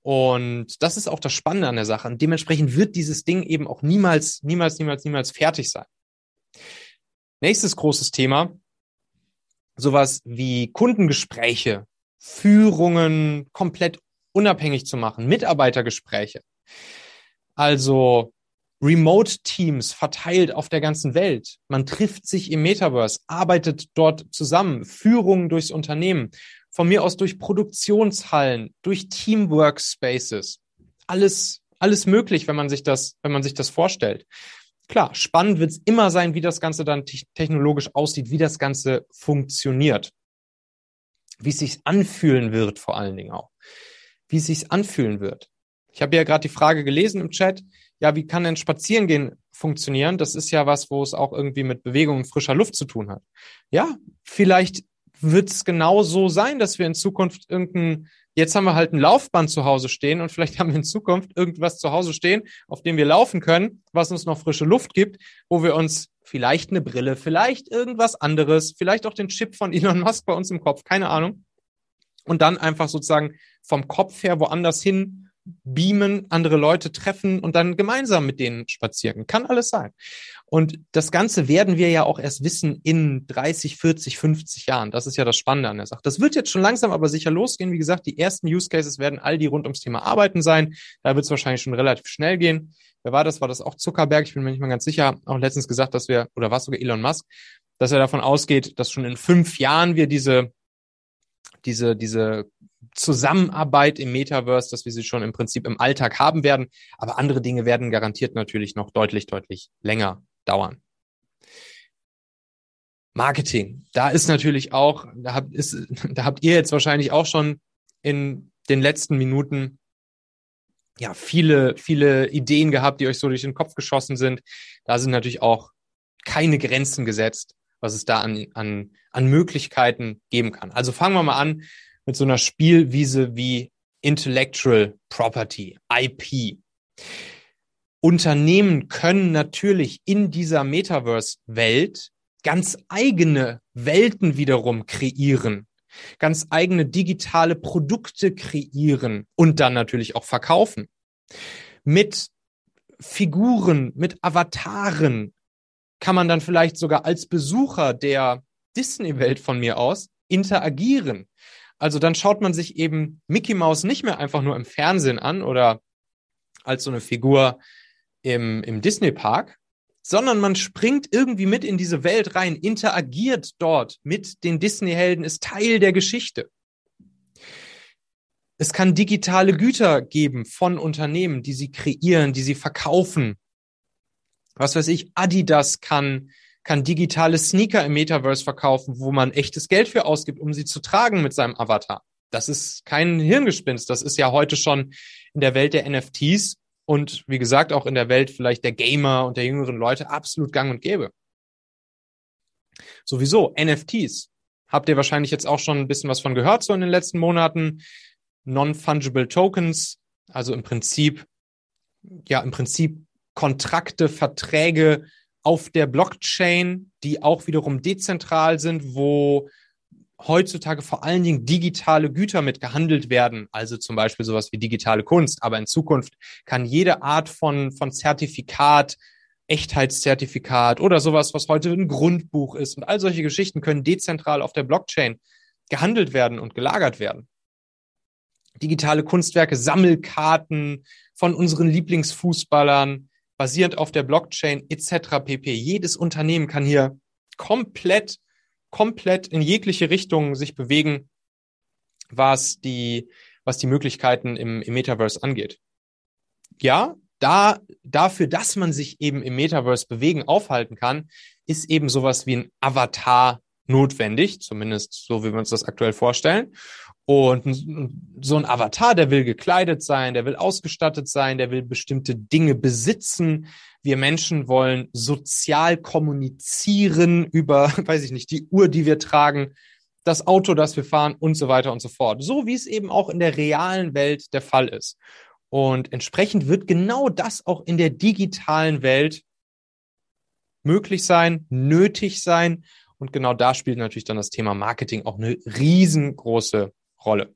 S1: Und das ist auch das Spannende an der Sache. Und dementsprechend wird dieses Ding eben auch niemals, niemals, niemals, niemals fertig sein. Nächstes großes Thema. Sowas wie Kundengespräche, Führungen komplett unabhängig zu machen, Mitarbeitergespräche. Also Remote-Teams verteilt auf der ganzen Welt. Man trifft sich im Metaverse, arbeitet dort zusammen, Führungen durchs Unternehmen, von mir aus durch Produktionshallen, durch Teamworkspaces. Alles, alles möglich, wenn man sich das, wenn man sich das vorstellt. Klar, spannend wird es immer sein, wie das Ganze dann technologisch aussieht, wie das Ganze funktioniert. Wie es sich anfühlen wird, vor allen Dingen auch wie es sich anfühlen wird. Ich habe ja gerade die Frage gelesen im Chat, ja, wie kann denn Spazierengehen funktionieren? Das ist ja was, wo es auch irgendwie mit Bewegung und frischer Luft zu tun hat. Ja, vielleicht wird es genau so sein, dass wir in Zukunft irgendein, jetzt haben wir halt ein Laufband zu Hause stehen und vielleicht haben wir in Zukunft irgendwas zu Hause stehen, auf dem wir laufen können, was uns noch frische Luft gibt, wo wir uns vielleicht eine Brille, vielleicht irgendwas anderes, vielleicht auch den Chip von Elon Musk bei uns im Kopf, keine Ahnung, und dann einfach sozusagen vom Kopf her woanders hin beamen, andere Leute treffen und dann gemeinsam mit denen spazieren. Kann alles sein. Und das Ganze werden wir ja auch erst wissen in 30, 40, 50 Jahren. Das ist ja das Spannende an der Sache. Das wird jetzt schon langsam aber sicher losgehen. Wie gesagt, die ersten Use Cases werden all die rund ums Thema Arbeiten sein. Da wird es wahrscheinlich schon relativ schnell gehen. Wer war das? War das auch Zuckerberg? Ich bin mir nicht mal ganz sicher. Auch letztens gesagt, dass wir, oder war es sogar Elon Musk, dass er davon ausgeht, dass schon in fünf Jahren wir diese diese, diese Zusammenarbeit im Metaverse, dass wir sie schon im Prinzip im Alltag haben werden. Aber andere Dinge werden garantiert natürlich noch deutlich, deutlich länger dauern. Marketing. Da ist natürlich auch, da habt, ist, da habt ihr jetzt wahrscheinlich auch schon in den letzten Minuten ja viele, viele Ideen gehabt, die euch so durch den Kopf geschossen sind. Da sind natürlich auch keine Grenzen gesetzt was es da an, an, an Möglichkeiten geben kann. Also fangen wir mal an mit so einer Spielwiese wie Intellectual Property, IP. Unternehmen können natürlich in dieser Metaverse-Welt ganz eigene Welten wiederum kreieren, ganz eigene digitale Produkte kreieren und dann natürlich auch verkaufen. Mit Figuren, mit Avataren, kann man dann vielleicht sogar als Besucher der Disney-Welt von mir aus interagieren. Also dann schaut man sich eben Mickey Mouse nicht mehr einfach nur im Fernsehen an oder als so eine Figur im, im Disney-Park, sondern man springt irgendwie mit in diese Welt rein, interagiert dort mit den Disney-Helden, ist Teil der Geschichte. Es kann digitale Güter geben von Unternehmen, die sie kreieren, die sie verkaufen. Was weiß ich, Adidas kann, kann digitale Sneaker im Metaverse verkaufen, wo man echtes Geld für ausgibt, um sie zu tragen mit seinem Avatar. Das ist kein Hirngespinst. Das ist ja heute schon in der Welt der NFTs und wie gesagt auch in der Welt vielleicht der Gamer und der jüngeren Leute absolut gang und gäbe. Sowieso, NFTs. Habt ihr wahrscheinlich jetzt auch schon ein bisschen was von gehört so in den letzten Monaten. Non-Fungible Tokens, also im Prinzip, ja, im Prinzip Kontrakte, Verträge auf der Blockchain, die auch wiederum dezentral sind, wo heutzutage vor allen Dingen digitale Güter mit gehandelt werden, also zum Beispiel sowas wie digitale Kunst. Aber in Zukunft kann jede Art von, von Zertifikat, Echtheitszertifikat oder sowas, was heute ein Grundbuch ist und all solche Geschichten können dezentral auf der Blockchain gehandelt werden und gelagert werden. Digitale Kunstwerke, Sammelkarten von unseren Lieblingsfußballern, basierend auf der Blockchain etc. pp. Jedes Unternehmen kann hier komplett komplett in jegliche Richtung sich bewegen, was die, was die Möglichkeiten im, im Metaverse angeht. Ja, da, dafür, dass man sich eben im Metaverse bewegen, aufhalten kann, ist eben sowas wie ein Avatar notwendig, zumindest so, wie wir uns das aktuell vorstellen. Und so ein Avatar, der will gekleidet sein, der will ausgestattet sein, der will bestimmte Dinge besitzen. Wir Menschen wollen sozial kommunizieren über, weiß ich nicht, die Uhr, die wir tragen, das Auto, das wir fahren und so weiter und so fort. So wie es eben auch in der realen Welt der Fall ist. Und entsprechend wird genau das auch in der digitalen Welt möglich sein, nötig sein. Und genau da spielt natürlich dann das Thema Marketing auch eine riesengroße Rolle.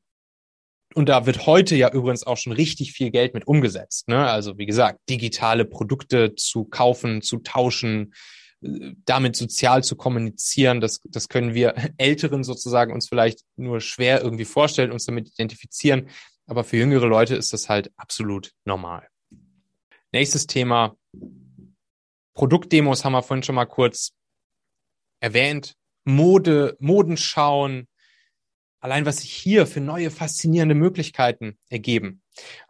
S1: Und da wird heute ja übrigens auch schon richtig viel Geld mit umgesetzt. Ne? Also wie gesagt, digitale Produkte zu kaufen, zu tauschen, äh, damit sozial zu kommunizieren, das, das können wir Älteren sozusagen uns vielleicht nur schwer irgendwie vorstellen, uns damit identifizieren. Aber für jüngere Leute ist das halt absolut normal. Nächstes Thema. Produktdemos haben wir vorhin schon mal kurz erwähnt. Mode, Modenschauen, allein was sich hier für neue faszinierende Möglichkeiten ergeben.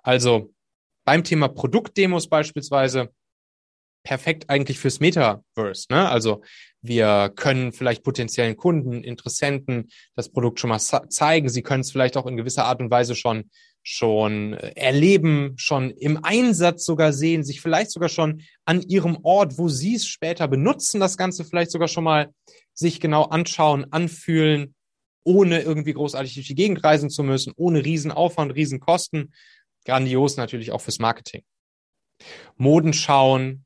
S1: Also beim Thema Produktdemos beispielsweise perfekt eigentlich fürs Metaverse. Ne? Also wir können vielleicht potenziellen Kunden, Interessenten das Produkt schon mal zeigen. Sie können es vielleicht auch in gewisser Art und Weise schon schon äh, erleben, schon im Einsatz sogar sehen, sich vielleicht sogar schon an ihrem Ort, wo sie es später benutzen, das Ganze vielleicht sogar schon mal sich genau anschauen, anfühlen ohne irgendwie großartig durch die Gegend reisen zu müssen, ohne Riesenaufwand, Riesenkosten. Grandios natürlich auch fürs Marketing. Modenschauen,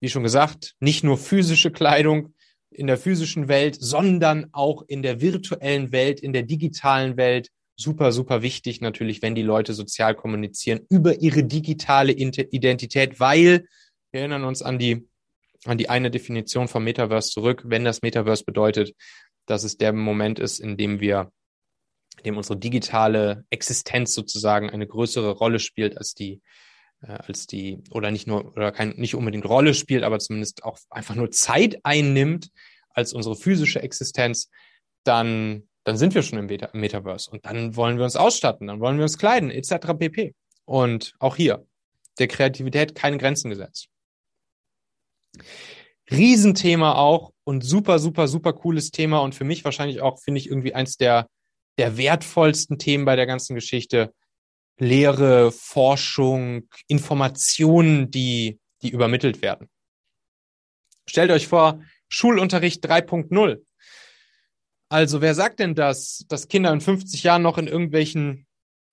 S1: wie schon gesagt, nicht nur physische Kleidung in der physischen Welt, sondern auch in der virtuellen Welt, in der digitalen Welt. Super, super wichtig natürlich, wenn die Leute sozial kommunizieren über ihre digitale Identität, weil wir erinnern uns an die, an die eine Definition vom Metaverse zurück. Wenn das Metaverse bedeutet, dass es der Moment ist, in dem wir, in dem unsere digitale Existenz sozusagen eine größere Rolle spielt als die, äh, als die, oder nicht nur, oder kein, nicht unbedingt Rolle spielt, aber zumindest auch einfach nur Zeit einnimmt als unsere physische Existenz, dann, dann sind wir schon im, Meta im Metaverse. Und dann wollen wir uns ausstatten, dann wollen wir uns kleiden, etc. pp. Und auch hier, der Kreativität keine Grenzen gesetzt. Riesenthema auch und super, super, super cooles Thema und für mich wahrscheinlich auch, finde ich, irgendwie eins der, der wertvollsten Themen bei der ganzen Geschichte. Lehre, Forschung, Informationen, die, die übermittelt werden. Stellt euch vor, Schulunterricht 3.0. Also wer sagt denn das, dass Kinder in 50 Jahren noch in irgendwelchen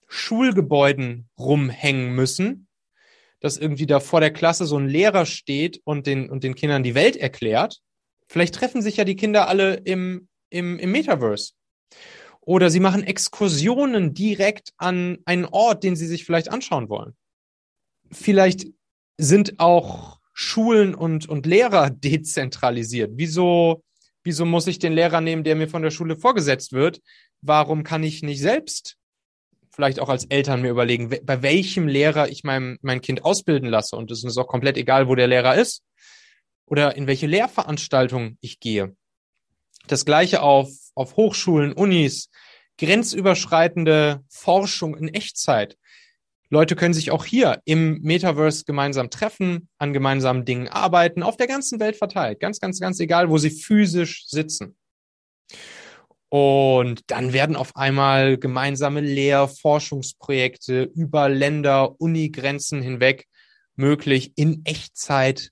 S1: Schulgebäuden rumhängen müssen dass irgendwie da vor der Klasse so ein Lehrer steht und den, und den Kindern die Welt erklärt. Vielleicht treffen sich ja die Kinder alle im, im, im Metaverse. Oder sie machen Exkursionen direkt an einen Ort, den sie sich vielleicht anschauen wollen. Vielleicht sind auch Schulen und, und Lehrer dezentralisiert? Wieso, wieso muss ich den Lehrer nehmen, der mir von der Schule vorgesetzt wird? Warum kann ich nicht selbst vielleicht auch als Eltern mir überlegen, bei welchem Lehrer ich mein, mein Kind ausbilden lasse? Und es ist auch komplett egal, wo der Lehrer ist oder in welche Lehrveranstaltung ich gehe. Das gleiche auf, auf Hochschulen, Unis, grenzüberschreitende Forschung in Echtzeit. Leute können sich auch hier im Metaverse gemeinsam treffen, an gemeinsamen Dingen arbeiten, auf der ganzen Welt verteilt. Ganz, ganz, ganz egal, wo sie physisch sitzen. Und dann werden auf einmal gemeinsame Lehrforschungsprojekte über Länder, Unigrenzen hinweg möglich in Echtzeit,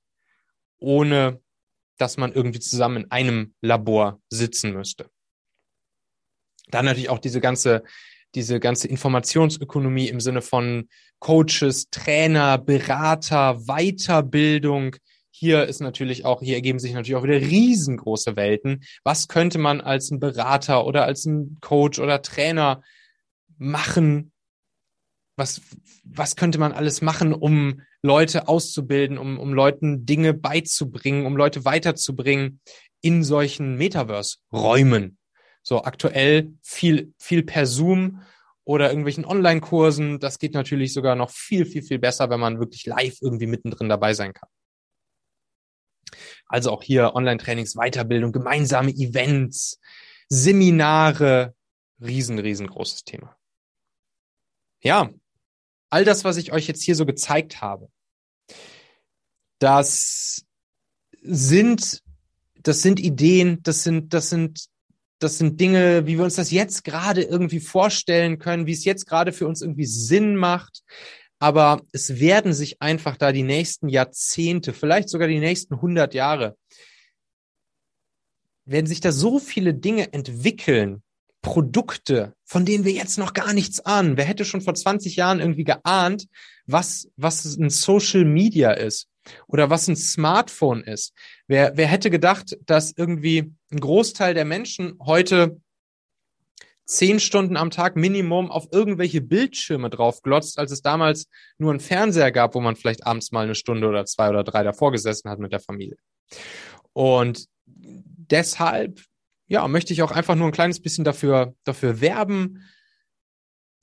S1: ohne dass man irgendwie zusammen in einem Labor sitzen müsste. Dann natürlich auch diese ganze diese ganze Informationsökonomie im Sinne von Coaches, Trainer, Berater, Weiterbildung. Hier ist natürlich auch, hier ergeben sich natürlich auch wieder riesengroße Welten. Was könnte man als ein Berater oder als ein Coach oder Trainer machen? Was, was könnte man alles machen, um Leute auszubilden, um, um Leuten Dinge beizubringen, um Leute weiterzubringen in solchen Metaverse-Räumen? So aktuell viel, viel per Zoom oder irgendwelchen Online-Kursen. Das geht natürlich sogar noch viel, viel, viel besser, wenn man wirklich live irgendwie mittendrin dabei sein kann. Also auch hier Online-Trainings, Weiterbildung, gemeinsame Events, Seminare, riesen, riesengroßes Thema. Ja, all das, was ich euch jetzt hier so gezeigt habe, das sind, das sind Ideen, das sind, das sind das sind Dinge, wie wir uns das jetzt gerade irgendwie vorstellen können, wie es jetzt gerade für uns irgendwie Sinn macht. Aber es werden sich einfach da die nächsten Jahrzehnte, vielleicht sogar die nächsten 100 Jahre, werden sich da so viele Dinge entwickeln, Produkte, von denen wir jetzt noch gar nichts ahnen. Wer hätte schon vor 20 Jahren irgendwie geahnt, was, was ein Social Media ist oder was ein Smartphone ist? Wer, wer hätte gedacht, dass irgendwie ein Großteil der Menschen heute zehn Stunden am Tag Minimum auf irgendwelche Bildschirme drauf glotzt, als es damals nur einen Fernseher gab, wo man vielleicht abends mal eine Stunde oder zwei oder drei davor gesessen hat mit der Familie. Und deshalb, ja, möchte ich auch einfach nur ein kleines bisschen dafür, dafür werben.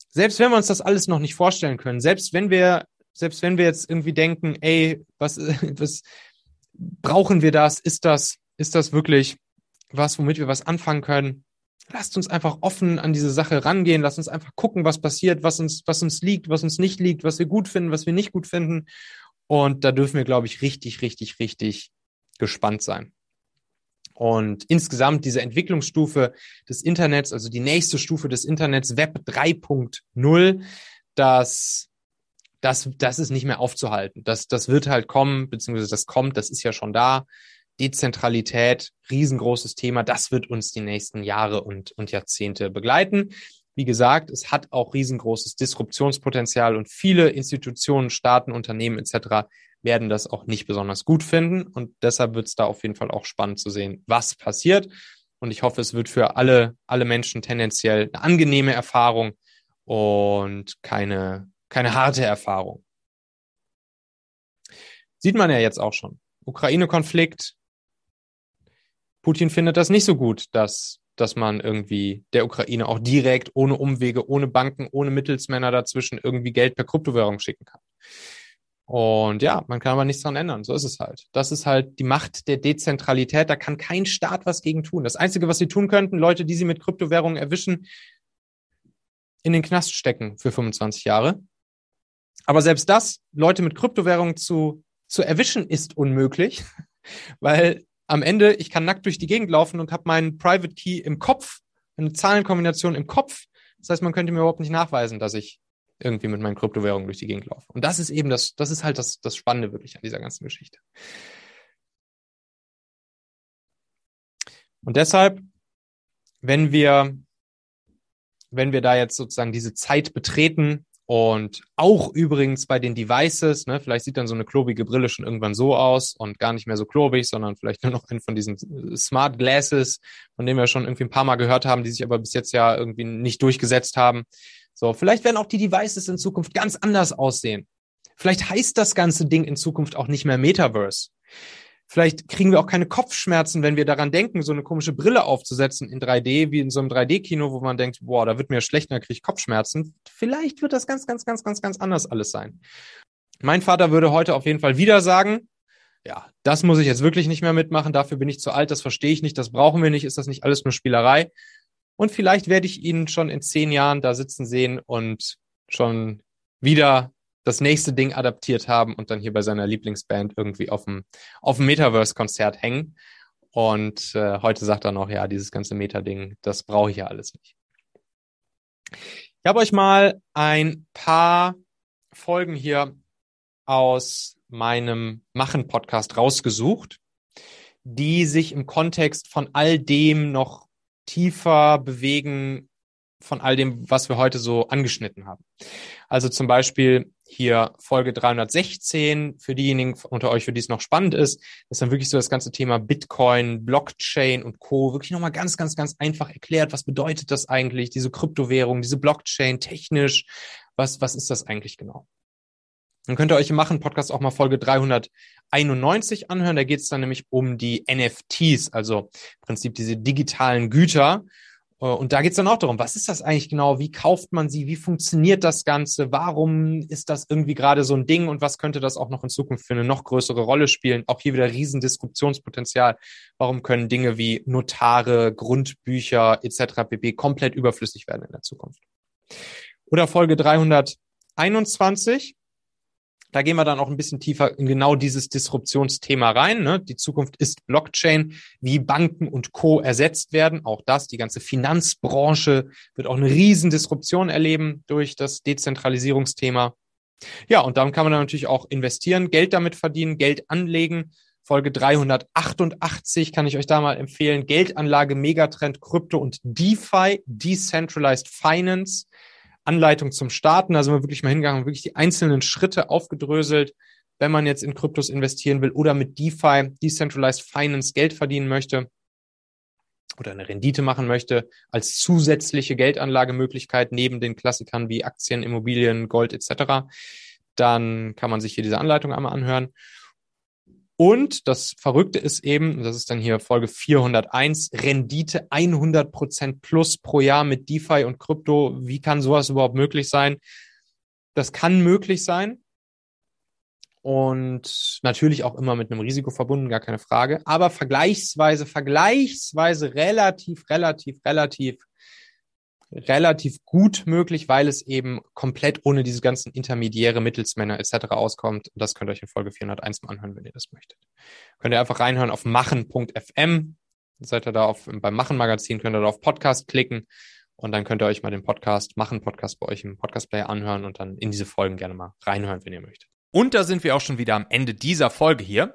S1: Selbst wenn wir uns das alles noch nicht vorstellen können, selbst wenn wir, selbst wenn wir jetzt irgendwie denken, ey, was, was brauchen wir das? Ist das, ist das wirklich was, womit wir was anfangen können. Lasst uns einfach offen an diese Sache rangehen. Lasst uns einfach gucken, was passiert, was uns, was uns liegt, was uns nicht liegt, was wir gut finden, was wir nicht gut finden. Und da dürfen wir, glaube ich, richtig, richtig, richtig gespannt sein. Und insgesamt diese Entwicklungsstufe des Internets, also die nächste Stufe des Internets, Web 3.0, das, das, das ist nicht mehr aufzuhalten. Das, das wird halt kommen, beziehungsweise das kommt, das ist ja schon da. Dezentralität, riesengroßes Thema. Das wird uns die nächsten Jahre und, und Jahrzehnte begleiten. Wie gesagt, es hat auch riesengroßes Disruptionspotenzial und viele Institutionen, Staaten, Unternehmen etc. werden das auch nicht besonders gut finden. Und deshalb wird es da auf jeden Fall auch spannend zu sehen, was passiert. Und ich hoffe, es wird für alle, alle Menschen tendenziell eine angenehme Erfahrung und keine, keine harte Erfahrung. Sieht man ja jetzt auch schon. Ukraine-Konflikt, Putin findet das nicht so gut, dass, dass man irgendwie der Ukraine auch direkt, ohne Umwege, ohne Banken, ohne Mittelsmänner dazwischen irgendwie Geld per Kryptowährung schicken kann. Und ja, man kann aber nichts daran ändern. So ist es halt. Das ist halt die Macht der Dezentralität. Da kann kein Staat was gegen tun. Das Einzige, was sie tun könnten, Leute, die sie mit Kryptowährungen erwischen, in den Knast stecken für 25 Jahre. Aber selbst das, Leute mit Kryptowährungen zu, zu erwischen, ist unmöglich, weil am Ende, ich kann nackt durch die Gegend laufen und habe meinen Private Key im Kopf, eine Zahlenkombination im Kopf. Das heißt, man könnte mir überhaupt nicht nachweisen, dass ich irgendwie mit meinen Kryptowährungen durch die Gegend laufe. Und das ist eben das, das ist halt das, das Spannende wirklich an dieser ganzen Geschichte. Und deshalb, wenn wir, wenn wir da jetzt sozusagen diese Zeit betreten, und auch übrigens bei den Devices, ne, vielleicht sieht dann so eine klobige Brille schon irgendwann so aus und gar nicht mehr so klobig, sondern vielleicht nur noch ein von diesen äh, Smart Glasses, von denen wir schon irgendwie ein paar Mal gehört haben, die sich aber bis jetzt ja irgendwie nicht durchgesetzt haben. So, vielleicht werden auch die Devices in Zukunft ganz anders aussehen. Vielleicht heißt das ganze Ding in Zukunft auch nicht mehr Metaverse. Vielleicht kriegen wir auch keine Kopfschmerzen, wenn wir daran denken, so eine komische Brille aufzusetzen in 3D, wie in so einem 3D-Kino, wo man denkt, boah, da wird mir schlecht, da kriege ich Kopfschmerzen. Vielleicht wird das ganz, ganz, ganz, ganz, ganz anders alles sein. Mein Vater würde heute auf jeden Fall wieder sagen, ja, das muss ich jetzt wirklich nicht mehr mitmachen, dafür bin ich zu alt, das verstehe ich nicht, das brauchen wir nicht, ist das nicht alles nur Spielerei? Und vielleicht werde ich ihn schon in zehn Jahren da sitzen sehen und schon wieder das nächste Ding adaptiert haben und dann hier bei seiner Lieblingsband irgendwie auf dem, auf dem Metaverse-Konzert hängen. Und äh, heute sagt er noch, ja, dieses ganze Meta-Ding, das brauche ich ja alles nicht. Ich habe euch mal ein paar Folgen hier aus meinem Machen-Podcast rausgesucht, die sich im Kontext von all dem noch tiefer bewegen, von all dem, was wir heute so angeschnitten haben. Also zum Beispiel hier Folge 316 für diejenigen unter euch, für die es noch spannend ist. Ist dann wirklich so das ganze Thema Bitcoin, Blockchain und Co. Wirklich nochmal ganz, ganz, ganz einfach erklärt. Was bedeutet das eigentlich? Diese Kryptowährung, diese Blockchain technisch. Was, was ist das eigentlich genau? Dann könnt ihr euch im Machen Podcast auch mal Folge 391 anhören. Da geht es dann nämlich um die NFTs, also im Prinzip diese digitalen Güter, und da geht es dann auch darum, was ist das eigentlich genau? Wie kauft man sie? Wie funktioniert das Ganze? Warum ist das irgendwie gerade so ein Ding? Und was könnte das auch noch in Zukunft für eine noch größere Rolle spielen? Auch hier wieder riesen Diskussionspotenzial. Warum können Dinge wie Notare, Grundbücher etc. pp. komplett überflüssig werden in der Zukunft? Oder Folge 321. Da gehen wir dann auch ein bisschen tiefer in genau dieses Disruptionsthema rein. Ne? Die Zukunft ist Blockchain, wie Banken und Co. ersetzt werden. Auch das, die ganze Finanzbranche wird auch eine riesen Disruption erleben durch das Dezentralisierungsthema. Ja, und dann kann man dann natürlich auch investieren, Geld damit verdienen, Geld anlegen. Folge 388 kann ich euch da mal empfehlen. Geldanlage, Megatrend, Krypto und DeFi, Decentralized Finance. Anleitung zum Starten. Da sind wir wirklich mal hingegangen, wirklich die einzelnen Schritte aufgedröselt, wenn man jetzt in Kryptos investieren will oder mit DeFi, Decentralized Finance, Geld verdienen möchte oder eine Rendite machen möchte, als zusätzliche Geldanlagemöglichkeit neben den Klassikern wie Aktien, Immobilien, Gold etc., dann kann man sich hier diese Anleitung einmal anhören. Und das Verrückte ist eben, das ist dann hier Folge 401, Rendite 100 Prozent plus pro Jahr mit DeFi und Krypto. Wie kann sowas überhaupt möglich sein? Das kann möglich sein. Und natürlich auch immer mit einem Risiko verbunden, gar keine Frage. Aber vergleichsweise, vergleichsweise relativ, relativ, relativ relativ gut möglich, weil es eben komplett ohne diese ganzen Intermediäre, Mittelsmänner etc. auskommt. Und das könnt ihr euch in Folge 401 mal anhören, wenn ihr das möchtet. Könnt ihr einfach reinhören auf machen.fm. Seid ihr da auf, beim Machen-Magazin, könnt ihr da auf Podcast klicken und dann könnt ihr euch mal den Podcast, Machen-Podcast bei euch im Podcast-Player anhören und dann in diese Folgen gerne mal reinhören, wenn ihr möchtet.
S2: Und da sind wir auch schon wieder am Ende dieser Folge hier.